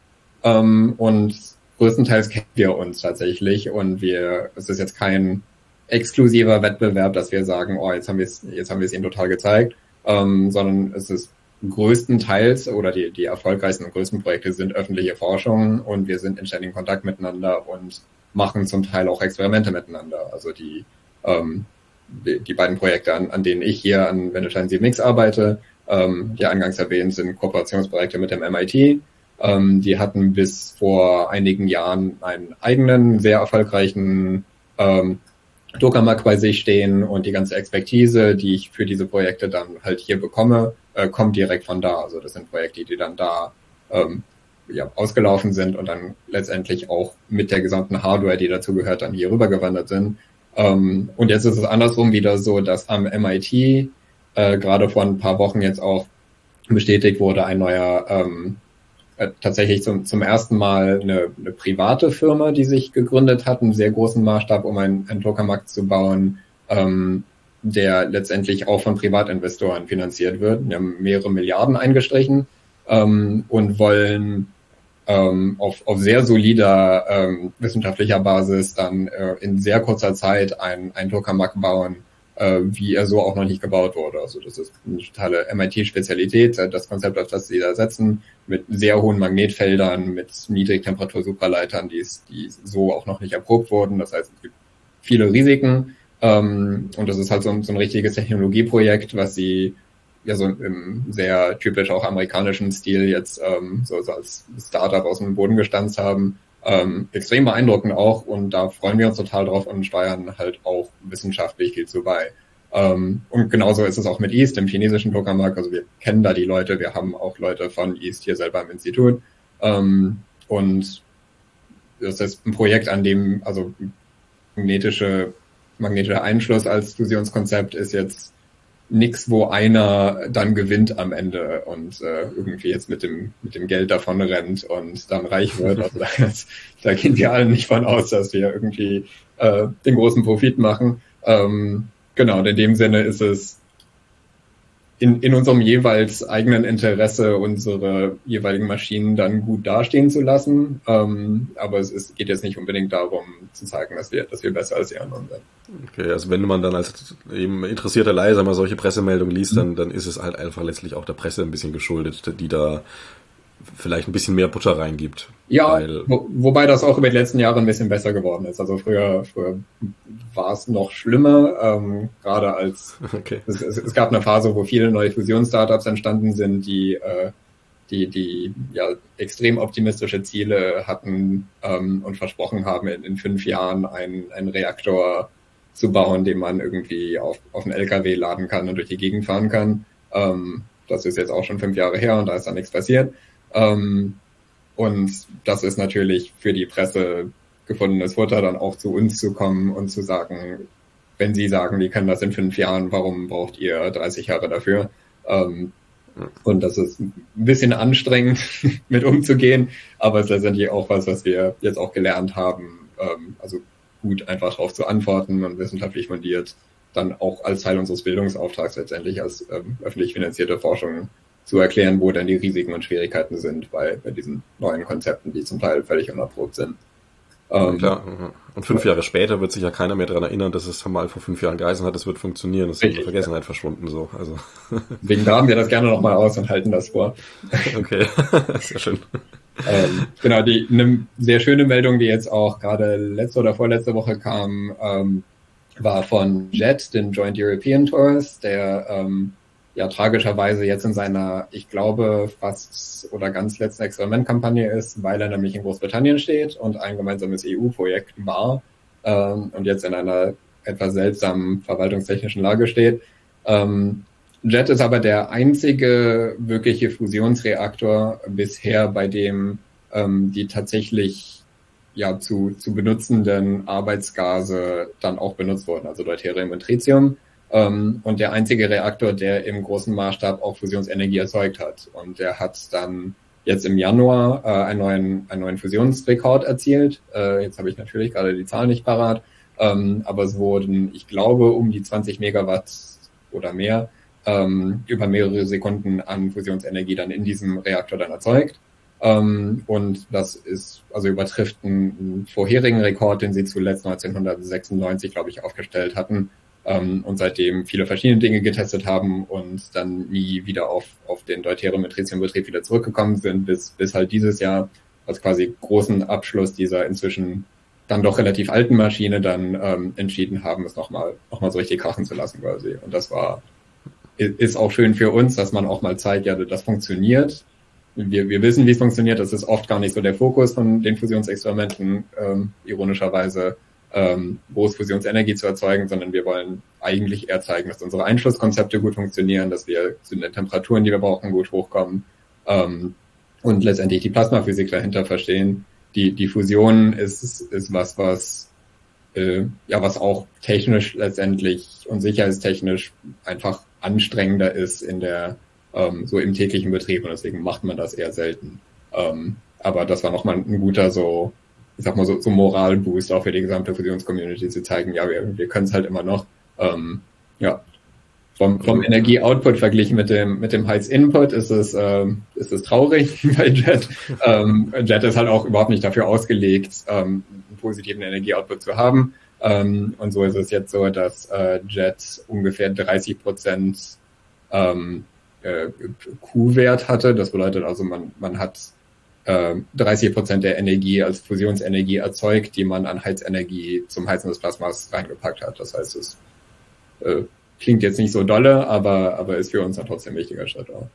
ähm, und größtenteils kennen wir uns tatsächlich und wir, es ist jetzt kein exklusiver Wettbewerb, dass wir sagen, oh, jetzt haben wir es, jetzt haben wir es ihnen total gezeigt, ähm, sondern es ist größtenteils oder die, die erfolgreichsten und größten Projekte sind öffentliche Forschung und wir sind in ständigem Kontakt miteinander und machen zum Teil auch Experimente miteinander. Also die, ähm, die, die beiden Projekte, an, an denen ich hier an Wendelstein 7X arbeite, ähm, die eingangs erwähnt, sind Kooperationsprojekte mit dem MIT. Ähm, die hatten bis vor einigen Jahren einen eigenen, sehr erfolgreichen ähm, Tokamak bei sich stehen und die ganze Expertise, die ich für diese Projekte dann halt hier bekomme, äh, kommt direkt von da. Also das sind Projekte, die dann da ähm, ja, ausgelaufen sind und dann letztendlich auch mit der gesamten Hardware, die dazu gehört, dann hier rübergewandert sind. Ähm, und jetzt ist es andersrum wieder so, dass am MIT äh, gerade vor ein paar Wochen jetzt auch bestätigt wurde, ein neuer ähm, äh, tatsächlich zum, zum ersten Mal eine, eine private Firma, die sich gegründet hat, einen sehr großen Maßstab, um einen, einen Tokamarkt zu bauen, ähm, der letztendlich auch von Privatinvestoren finanziert wird. Wir haben mehrere Milliarden eingestrichen ähm, und wollen ähm, auf, auf sehr solider ähm, wissenschaftlicher Basis dann äh, in sehr kurzer Zeit ein, ein Tokamak bauen, äh, wie er so auch noch nicht gebaut wurde. Also das ist eine totale MIT-Spezialität, das Konzept, auf das sie da setzen, mit sehr hohen Magnetfeldern, mit Niedrigtemperatur-Supraleitern, die, die so auch noch nicht erprobt wurden. Das heißt, es gibt viele Risiken. Ähm, und das ist halt so ein, so ein richtiges Technologieprojekt, was sie ja so im sehr typisch auch amerikanischen Stil jetzt ähm, so, so als Startup aus dem Boden gestanzt haben. Ähm, extrem beeindruckend auch und da freuen wir uns total drauf und steuern halt auch wissenschaftlich viel zu bei. Ähm, und genauso ist es auch mit East im chinesischen Programmarkt. Also wir kennen da die Leute, wir haben auch Leute von East hier selber im Institut. Ähm, und das ist ein Projekt, an dem also magnetische magnetischer Einschluss als Fusionskonzept ist jetzt nichts, wo einer dann gewinnt am Ende und äh, irgendwie jetzt mit dem mit dem Geld davon rennt und dann reich wird. Also da, da gehen wir alle nicht von aus, dass wir irgendwie äh, den großen Profit machen. Ähm, genau, und in dem Sinne ist es in, in unserem jeweils eigenen Interesse unsere jeweiligen Maschinen dann gut dastehen zu lassen. Ähm, aber es ist, geht jetzt nicht unbedingt darum zu zeigen, dass wir, dass wir besser als die anderen sind. Okay, also wenn man dann als eben interessierter Leser mal solche Pressemeldungen liest, dann, dann ist es halt einfach letztlich auch der Presse ein bisschen geschuldet, die da vielleicht ein bisschen mehr Butter reingibt. Ja, wo, wobei das auch über die letzten Jahre ein bisschen besser geworden ist. Also früher, früher war es noch schlimmer, ähm, gerade als okay. es, es, es, gab eine Phase, wo viele neue Fusionsstartups entstanden sind, die äh, die, die ja extrem optimistische Ziele hatten ähm, und versprochen haben, in, in fünf Jahren einen, einen Reaktor zu bauen, den man irgendwie auf, auf einen LKW laden kann und durch die Gegend fahren kann. Ähm, das ist jetzt auch schon fünf Jahre her und da ist dann nichts passiert. Ähm, und das ist natürlich für die Presse gefundenes Futter, dann auch zu uns zu kommen und zu sagen, wenn sie sagen, wir können das in fünf Jahren, warum braucht ihr 30 Jahre dafür? Ähm, und das ist ein bisschen anstrengend mit umzugehen, aber es ist letztendlich auch was, was wir jetzt auch gelernt haben, ähm, also gut einfach darauf zu antworten und wissenschaftlich fundiert dann auch als Teil unseres Bildungsauftrags letztendlich als ähm, öffentlich finanzierte Forschung zu erklären, wo dann die Risiken und Schwierigkeiten sind bei, bei diesen neuen Konzepten, die zum Teil völlig unerprobt sind. Ähm, klar. Und fünf Jahre später wird sich ja keiner mehr daran erinnern, dass es mal vor fünf Jahren geheißen hat, es wird funktionieren. Das ist in der Vergessenheit ja. verschwunden so. Also. Wegen graben wir das gerne nochmal aus und halten das vor. Okay, sehr schön. Ähm, genau, die eine sehr schöne Meldung, die jetzt auch gerade letzte oder vorletzte Woche kam, ähm, war von JET, den Joint European Tours, der ähm, ja tragischerweise jetzt in seiner, ich glaube, fast oder ganz letzten Experimentkampagne ist, weil er nämlich in Großbritannien steht und ein gemeinsames EU-Projekt war ähm, und jetzt in einer etwas seltsamen verwaltungstechnischen Lage steht. Ähm, JET ist aber der einzige wirkliche Fusionsreaktor bisher, bei dem ähm, die tatsächlich ja zu, zu benutzenden Arbeitsgase dann auch benutzt wurden, also Deuterium und Tritium und der einzige Reaktor, der im großen Maßstab auch Fusionsenergie erzeugt hat. Und der hat dann jetzt im Januar äh, einen, neuen, einen neuen Fusionsrekord erzielt. Äh, jetzt habe ich natürlich gerade die Zahl nicht parat, ähm, aber es wurden, ich glaube, um die 20 Megawatt oder mehr ähm, über mehrere Sekunden an Fusionsenergie dann in diesem Reaktor dann erzeugt. Ähm, und das ist, also übertrifft einen vorherigen Rekord, den sie zuletzt 1996, glaube ich, aufgestellt hatten, ähm, und seitdem viele verschiedene Dinge getestet haben und dann nie wieder auf, auf den Deuterium mit Tritiumbetrieb wieder zurückgekommen sind, bis, bis halt dieses Jahr als quasi großen Abschluss dieser inzwischen dann doch relativ alten Maschine dann ähm, entschieden haben, es nochmal noch mal so richtig krachen zu lassen quasi. Und das war ist auch schön für uns, dass man auch mal zeigt, ja, das funktioniert. Wir, wir wissen, wie es funktioniert. Das ist oft gar nicht so der Fokus von den Fusionsexperimenten, ähm, ironischerweise ähm, groß Fusionsenergie zu erzeugen, sondern wir wollen eigentlich eher zeigen, dass unsere Einschlusskonzepte gut funktionieren, dass wir zu den Temperaturen, die wir brauchen, gut hochkommen ähm, und letztendlich die Plasmaphysik dahinter verstehen. Die, die Fusion ist, ist was, was äh, ja, was auch technisch letztendlich und sicherheitstechnisch einfach anstrengender ist in der ähm, so im täglichen Betrieb und deswegen macht man das eher selten. Ähm, aber das war nochmal ein guter so ich sag mal so, so Moralboost auch für die gesamte Fusions-Community zu zeigen, ja, wir, wir können es halt immer noch. Ähm, ja, vom, vom Energieoutput verglichen mit dem mit dem Heiz-Input ist es ähm, ist es traurig bei Jet. Ähm, Jet ist halt auch überhaupt nicht dafür ausgelegt, ähm, einen positiven Energieoutput zu haben. Ähm, und so ist es jetzt so, dass äh, Jet ungefähr 30 Prozent ähm, äh, Q-Wert hatte. Das bedeutet also, man man hat 30 ähm, Prozent der Energie als Fusionsenergie erzeugt, die man an Heizenergie zum Heizen des Plasmas reingepackt hat. Das heißt, es äh, klingt jetzt nicht so dolle, aber, aber ist für uns dann trotzdem ein wichtiger Schritt auch.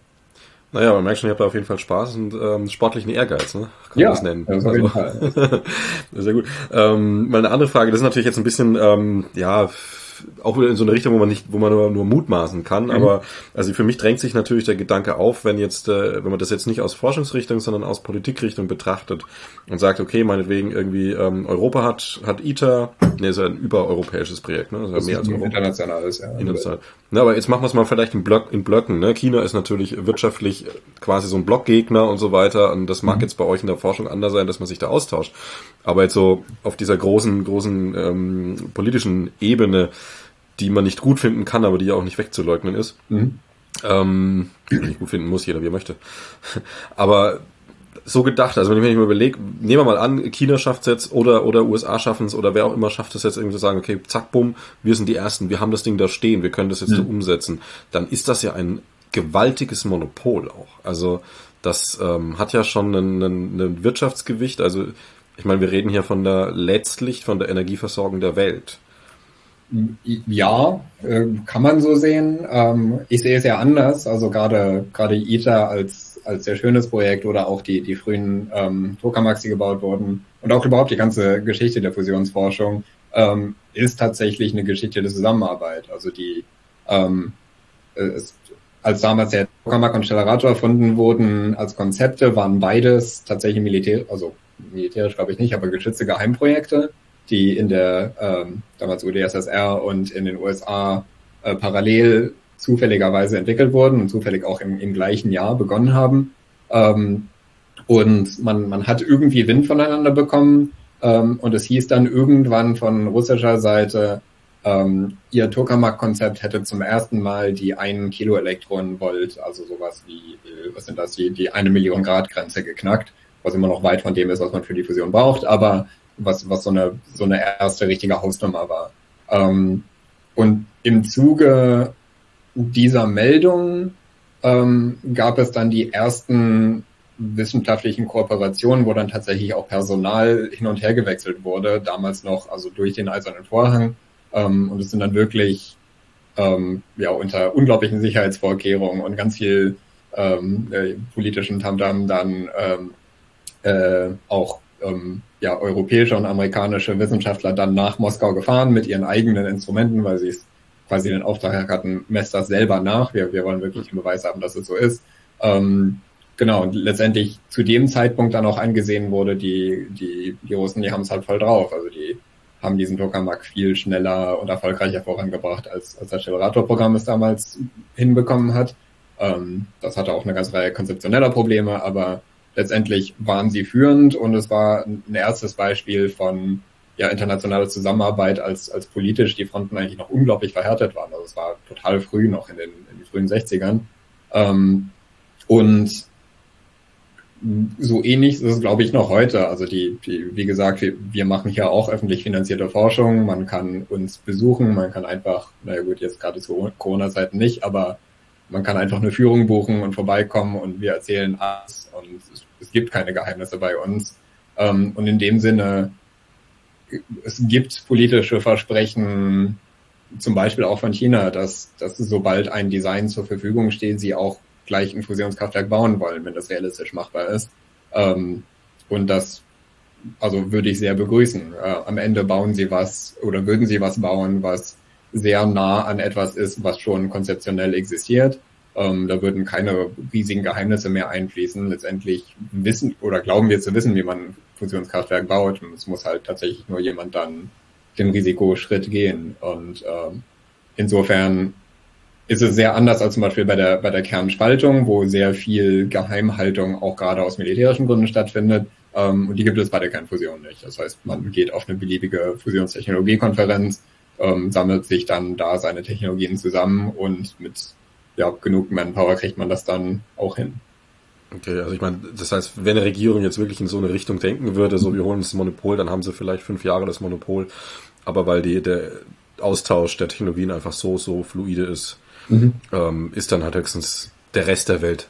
Naja, man merkt schon, ihr habt da auf jeden Fall Spaß und ähm, sportlichen Ehrgeiz, ne? Kann ja, man das nennen. Auf jeden also, Fall. Sehr gut. Ähm, mal eine andere Frage, das ist natürlich jetzt ein bisschen, ähm, ja, auch wieder in so eine Richtung, wo man nicht, wo man nur, nur mutmaßen kann. Mhm. Aber also für mich drängt sich natürlich der Gedanke auf, wenn jetzt, äh, wenn man das jetzt nicht aus Forschungsrichtung, sondern aus Politikrichtung betrachtet und sagt, okay, meinetwegen irgendwie ähm, Europa hat hat ITER, ne, ist ja ein übereuropäisches Projekt, ne? Ist ja mehr als Europa. Internationales, ja. International. Na, aber jetzt machen wir es mal vielleicht in, Block, in Blöcken. Ne? China ist natürlich wirtschaftlich quasi so ein Blockgegner und so weiter. Und das mag mhm. jetzt bei euch in der Forschung anders sein, dass man sich da austauscht. Aber jetzt so auf dieser großen, großen ähm, politischen Ebene, die man nicht gut finden kann, aber die ja auch nicht wegzuleugnen ist. Mhm. Ähm, nicht gut finden muss jeder, wie er möchte. aber so gedacht. Also wenn ich mir überlege, nehmen wir mal an, China schafft es jetzt oder, oder USA schaffen es oder wer auch immer schafft es jetzt irgendwie zu sagen, okay, zack, bumm, wir sind die Ersten, wir haben das Ding da stehen, wir können das jetzt mhm. so umsetzen. Dann ist das ja ein gewaltiges Monopol auch. Also das ähm, hat ja schon ein, Wirtschaftsgewicht. Also ich meine, wir reden hier von der letztlich von der Energieversorgung der Welt. Ja, äh, kann man so sehen. Ich sehe es ja anders. Also gerade gerade ITER als als sehr schönes Projekt oder auch die die frühen ähm, Tokamaks, die gebaut wurden und auch überhaupt die ganze Geschichte der Fusionsforschung ähm, ist tatsächlich eine Geschichte der Zusammenarbeit. Also die ähm, es, als damals der Tokamak und Stellarator erfunden wurden als Konzepte, waren beides tatsächlich Militär, also militärisch glaube ich nicht, aber geschützte Geheimprojekte die in der ähm, damals UdSSR und in den USA äh, parallel zufälligerweise entwickelt wurden und zufällig auch im, im gleichen Jahr begonnen haben. Ähm, und man, man hat irgendwie Wind voneinander bekommen Ähm, und es hieß dann irgendwann von russischer Seite, ähm, ihr Tokamak-Konzept hätte zum ersten Mal die 1 Kilo Elektronenvolt, also sowas wie, äh, was sind das, die, die eine Million Grad Grenze geknackt, was immer noch weit von dem ist, was man für die Fusion braucht, aber was, was so eine, so eine erste richtige Hausnummer war. Ähm, und im Zuge dieser Meldung ähm, gab es dann die ersten wissenschaftlichen Kooperationen, wo dann tatsächlich auch Personal hin und her gewechselt wurde, damals noch, also durch den Eisernen Vorhang. Ähm, und es sind dann wirklich ähm, ja unter unglaublichen Sicherheitsvorkehrungen und ganz viel ähm, äh, politischen Tamtam dann ähm, äh, auch ähm, ja, europäische und amerikanische Wissenschaftler dann nach Moskau gefahren mit ihren eigenen Instrumenten, weil sie es quasi den Auftrag hatten, messt das selber nach. Wir, wir wollen wirklich den Beweis haben, dass es so ist. Ähm, genau, und letztendlich zu dem Zeitpunkt dann auch angesehen wurde, die, die, die Russen, die haben es halt voll drauf. Also die haben diesen Tokamak viel schneller und erfolgreicher vorangebracht, als, als das Generatorprogramm es damals hinbekommen hat. Ähm, das hatte auch eine ganze Reihe konzeptioneller Probleme, aber letztendlich waren sie führend und es war ein erstes Beispiel von ja, internationaler Zusammenarbeit, als, als politisch die Fronten eigentlich noch unglaublich verhärtet waren. Also es war total früh, noch in den, in den frühen 60ern. Ähm, und so ähnlich ist es, glaube ich, noch heute. Also die, die wie gesagt, wir, wir machen hier auch öffentlich finanzierte Forschung. Man kann uns besuchen, man kann einfach, naja gut, jetzt gerade zu Corona-Zeiten nicht, aber man kann einfach eine Führung buchen und vorbeikommen und wir erzählen alles und es, es gibt keine Geheimnisse bei uns. Ähm, und in dem Sinne, es gibt politische Versprechen, zum Beispiel auch von China, dass, dass sobald ein Design zur Verfügung steht, sie auch gleich ein Fusionskraftwerk bauen wollen, wenn das realistisch machbar ist. Ähm, und das, also würde ich sehr begrüßen. Äh, am Ende bauen sie was oder würden sie was bauen, was sehr nah an etwas ist, was schon konzeptionell existiert. Ähm, da würden keine riesigen Geheimnisse mehr einfließen. Letztendlich wissen oder glauben wir zu wissen, wie man Fusionskraftwerk baut. Es muss halt tatsächlich nur jemand dann den Risikoschritt gehen. Und ähm, insofern ist es sehr anders als zum Beispiel bei der, bei der Kernspaltung, wo sehr viel Geheimhaltung auch gerade aus militärischen Gründen stattfindet. Ähm, und die gibt es bei der Kernfusion nicht. Das heißt, man geht auf eine beliebige Fusionstechnologiekonferenz, ähm, sammelt sich dann da seine Technologien zusammen und mit ja, genug Manpower kriegt man das dann auch hin. Okay, also ich meine, das heißt, wenn eine Regierung jetzt wirklich in so eine Richtung denken würde, so wir holen uns das Monopol, dann haben sie vielleicht fünf Jahre das Monopol, aber weil die, der Austausch der Technologien einfach so, so fluide ist, mhm. ähm, ist dann halt höchstens der Rest der Welt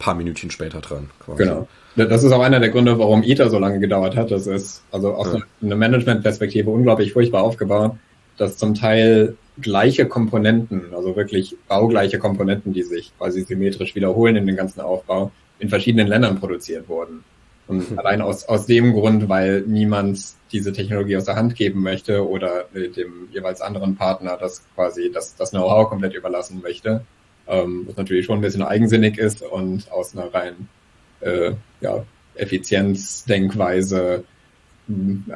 paar Minütchen später dran. Quasi. Genau. Das ist auch einer der Gründe, warum ITER so lange gedauert hat. Das ist also aus ja. einer Managementperspektive unglaublich furchtbar aufgebaut, dass zum Teil gleiche Komponenten, also wirklich baugleiche Komponenten, die sich quasi symmetrisch wiederholen in den ganzen Aufbau, in verschiedenen Ländern produziert wurden. Und allein aus, aus dem Grund, weil niemand diese Technologie aus der Hand geben möchte oder dem jeweils anderen Partner das quasi das, das Know-how komplett überlassen möchte, ähm, was natürlich schon ein bisschen eigensinnig ist und aus einer rein äh, ja, Effizienzdenkweise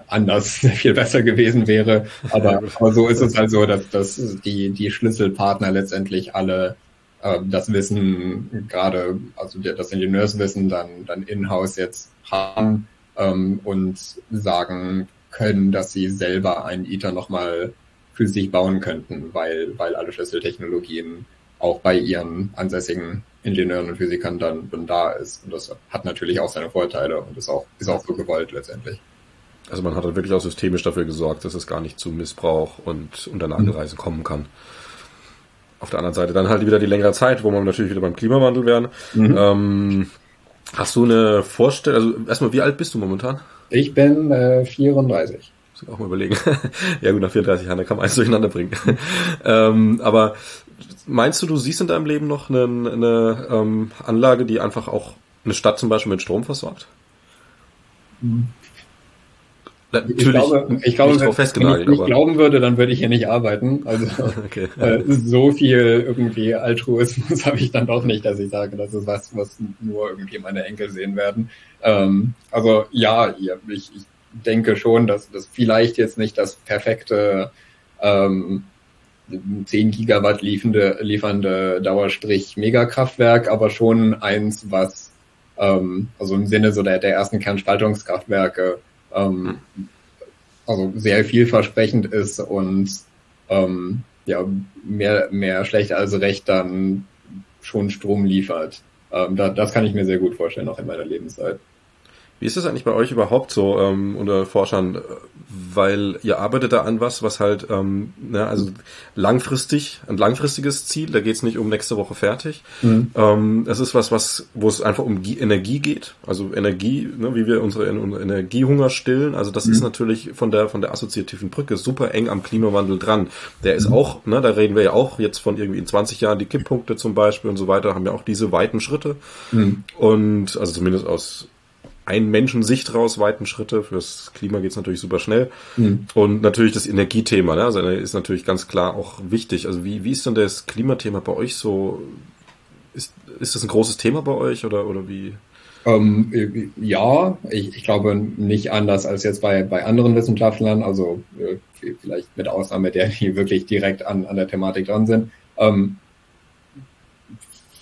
anders viel besser gewesen wäre. Aber, aber so ist es halt so, dass, dass die, die Schlüsselpartner letztendlich alle äh, das Wissen, gerade also das Ingenieurswissen dann, dann in-house jetzt haben ähm, und sagen können, dass sie selber einen ITER nochmal für sich bauen könnten, weil, weil alle Schlüsseltechnologien auch bei ihren ansässigen Ingenieuren und Physikern dann, dann da ist. Und das hat natürlich auch seine Vorteile und ist auch, ist auch so gewollt letztendlich. Also man hat halt wirklich auch systemisch dafür gesorgt, dass es gar nicht zu Missbrauch und Unterlagenreisen mhm. kommen kann. Auf der anderen Seite dann halt wieder die längere Zeit, wo man natürlich wieder beim Klimawandel wären. Mhm. Ähm, hast du eine Vorstellung, also erstmal, wie alt bist du momentan? Ich bin äh, 34. Muss ich auch mal überlegen. ja gut, nach 34 Jahren, da kann man eins durcheinander bringen. ähm, aber meinst du, du siehst in deinem Leben noch eine, eine ähm, Anlage, die einfach auch eine Stadt zum Beispiel mit Strom versorgt? Natürlich ich glaube, ich glaube wenn, wenn ich nicht glauben würde, dann würde ich hier nicht arbeiten. Also okay. äh, so viel irgendwie Altruismus habe ich dann doch nicht, dass ich sage, das ist was, was nur irgendwie meine Enkel sehen werden. Ähm, also ja, ich, ich denke schon, dass das vielleicht jetzt nicht das perfekte ähm, 10 Gigawatt liefernde, liefernde Dauerstrich Megakraftwerk, aber schon eins, was ähm, also im Sinne so der, der ersten Kernspaltungskraftwerke ähm, also sehr vielversprechend ist und ähm, ja mehr mehr schlecht als recht dann schon Strom liefert. Ähm, da, das kann ich mir sehr gut vorstellen, auch in meiner Lebenszeit. Wie ist das eigentlich bei euch überhaupt so ähm, unter Forschern? Weil ihr arbeitet da an was, was halt, ähm, ne, also langfristig, ein langfristiges Ziel, da geht es nicht um nächste Woche fertig. Mhm. Ähm, es ist was, was, wo es einfach um Energie geht, also Energie, ne, wie wir unsere, unsere Energiehunger stillen. Also das mhm. ist natürlich von der von der assoziativen Brücke super eng am Klimawandel dran. Der ist mhm. auch, ne, da reden wir ja auch jetzt von irgendwie in 20 Jahren die Kipppunkte zum Beispiel und so weiter, haben ja auch diese weiten Schritte. Mhm. Und also zumindest aus ein Menschensicht raus, weiten Schritte. Fürs Klima geht's natürlich super schnell. Mhm. Und natürlich das Energiethema, ne? also ist natürlich ganz klar auch wichtig. Also wie, wie ist denn das Klimathema bei euch so? Ist, ist das ein großes Thema bei euch oder, oder wie? Ähm, ja, ich, ich glaube nicht anders als jetzt bei, bei anderen Wissenschaftlern, also äh, vielleicht mit Ausnahme der, die wirklich direkt an, an der Thematik dran sind. Ähm,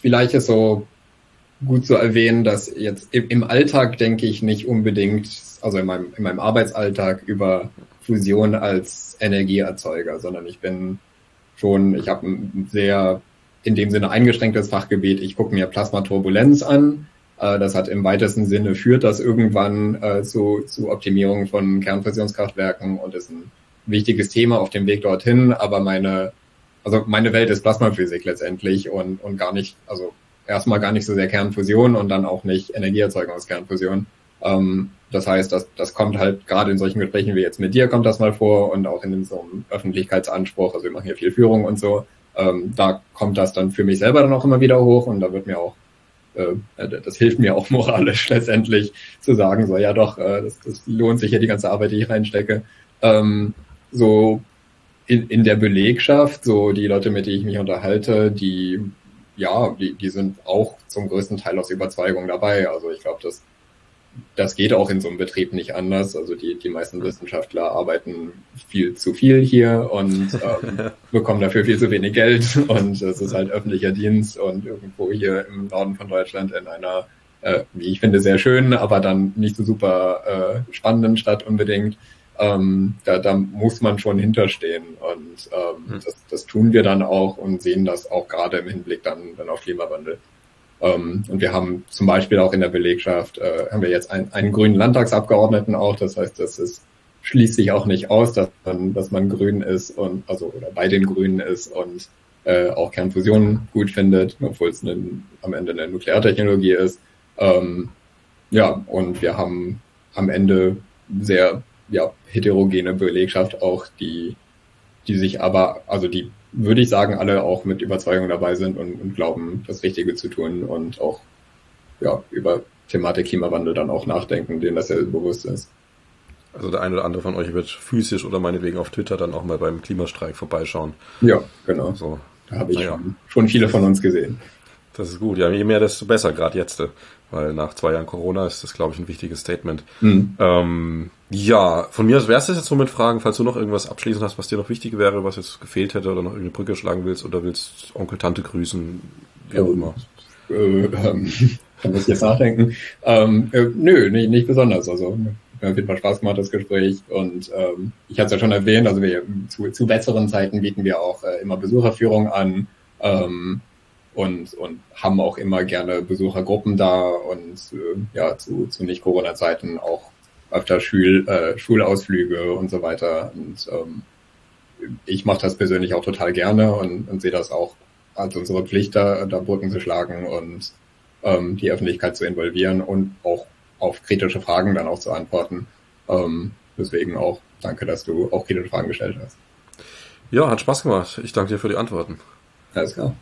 vielleicht ist so gut zu erwähnen, dass jetzt im Alltag denke ich nicht unbedingt, also in meinem, in meinem Arbeitsalltag über Fusion als Energieerzeuger, sondern ich bin schon, ich habe ein sehr in dem Sinne eingeschränktes Fachgebiet. Ich gucke mir Plasmaturbulenz an. Äh, das hat im weitesten Sinne führt das irgendwann äh, zu, zu Optimierung von Kernfusionskraftwerken und ist ein wichtiges Thema auf dem Weg dorthin. Aber meine, also meine Welt ist Plasmaphysik letztendlich und, und gar nicht, also erstmal gar nicht so sehr Kernfusion und dann auch nicht Energieerzeugung aus Kernfusion. Ähm, das heißt, das, das kommt halt gerade in solchen Gesprächen wie jetzt mit dir kommt das mal vor und auch in so einem Öffentlichkeitsanspruch, also wir machen hier viel Führung und so, ähm, da kommt das dann für mich selber dann auch immer wieder hoch und da wird mir auch, äh, das hilft mir auch moralisch letztendlich zu sagen, so ja doch, äh, das, das lohnt sich ja die ganze Arbeit, die ich reinstecke. Ähm, so in, in der Belegschaft, so die Leute, mit denen ich mich unterhalte, die ja, die, die sind auch zum größten Teil aus Überzeugung dabei. Also ich glaube, das, das geht auch in so einem Betrieb nicht anders. Also die, die meisten Wissenschaftler arbeiten viel zu viel hier und ähm, bekommen dafür viel zu wenig Geld. Und es ist halt öffentlicher Dienst und irgendwo hier im Norden von Deutschland in einer, äh, wie ich finde, sehr schönen, aber dann nicht so super äh, spannenden Stadt unbedingt ähm, da, da muss man schon hinterstehen. Und ähm, mhm. das, das tun wir dann auch und sehen das auch gerade im Hinblick dann, dann auf Klimawandel. Ähm, und wir haben zum Beispiel auch in der Belegschaft, äh, haben wir jetzt ein, einen grünen Landtagsabgeordneten auch. Das heißt, das ist, schließt sich auch nicht aus, dass man, dass man grün ist und also oder bei den Grünen ist und äh, auch Kernfusion gut findet, obwohl es eine, am Ende eine Nukleartechnologie ist. Ähm, ja, und wir haben am Ende sehr ja, heterogene Belegschaft auch, die, die sich aber, also die würde ich sagen, alle auch mit Überzeugung dabei sind und, und glauben, das Richtige zu tun und auch ja, über Thematik Klimawandel dann auch nachdenken, denen das ja bewusst ist. Also der eine oder andere von euch wird physisch oder meinetwegen auf Twitter dann auch mal beim Klimastreik vorbeischauen. Ja, genau. So. Da habe ich naja. schon, schon viele von uns gesehen. Das ist gut. Ja, je mehr, desto besser, gerade jetzt. Weil nach zwei Jahren Corona ist das, glaube ich, ein wichtiges Statement. Mhm. Ähm, ja, von mir aus wäre es jetzt so mit Fragen, falls du noch irgendwas abschließend hast, was dir noch wichtig wäre, was jetzt gefehlt hätte oder noch irgendeine Brücke schlagen willst oder willst Onkel, Tante grüßen, wie auch immer. Äh, ähm, kann ich jetzt nachdenken. Ähm, äh, nö, nicht, nicht besonders. Also mir hat auf jeden Fall Spaß gemacht, das Gespräch. Und ähm, ich hatte es ja schon erwähnt, also wir zu, zu besseren Zeiten bieten wir auch äh, immer Besucherführung an. Ähm, und, und haben auch immer gerne Besuchergruppen da und äh, ja, zu, zu Nicht-Corona-Zeiten auch öfter Schul, äh, Schulausflüge und so weiter. Und ähm, ich mache das persönlich auch total gerne und, und sehe das auch als unsere Pflicht, da, da Brücken zu schlagen und ähm, die Öffentlichkeit zu involvieren und auch auf kritische Fragen dann auch zu antworten. Ähm, deswegen auch danke, dass du auch kritische Fragen gestellt hast. Ja, hat Spaß gemacht. Ich danke dir für die Antworten. Alles klar.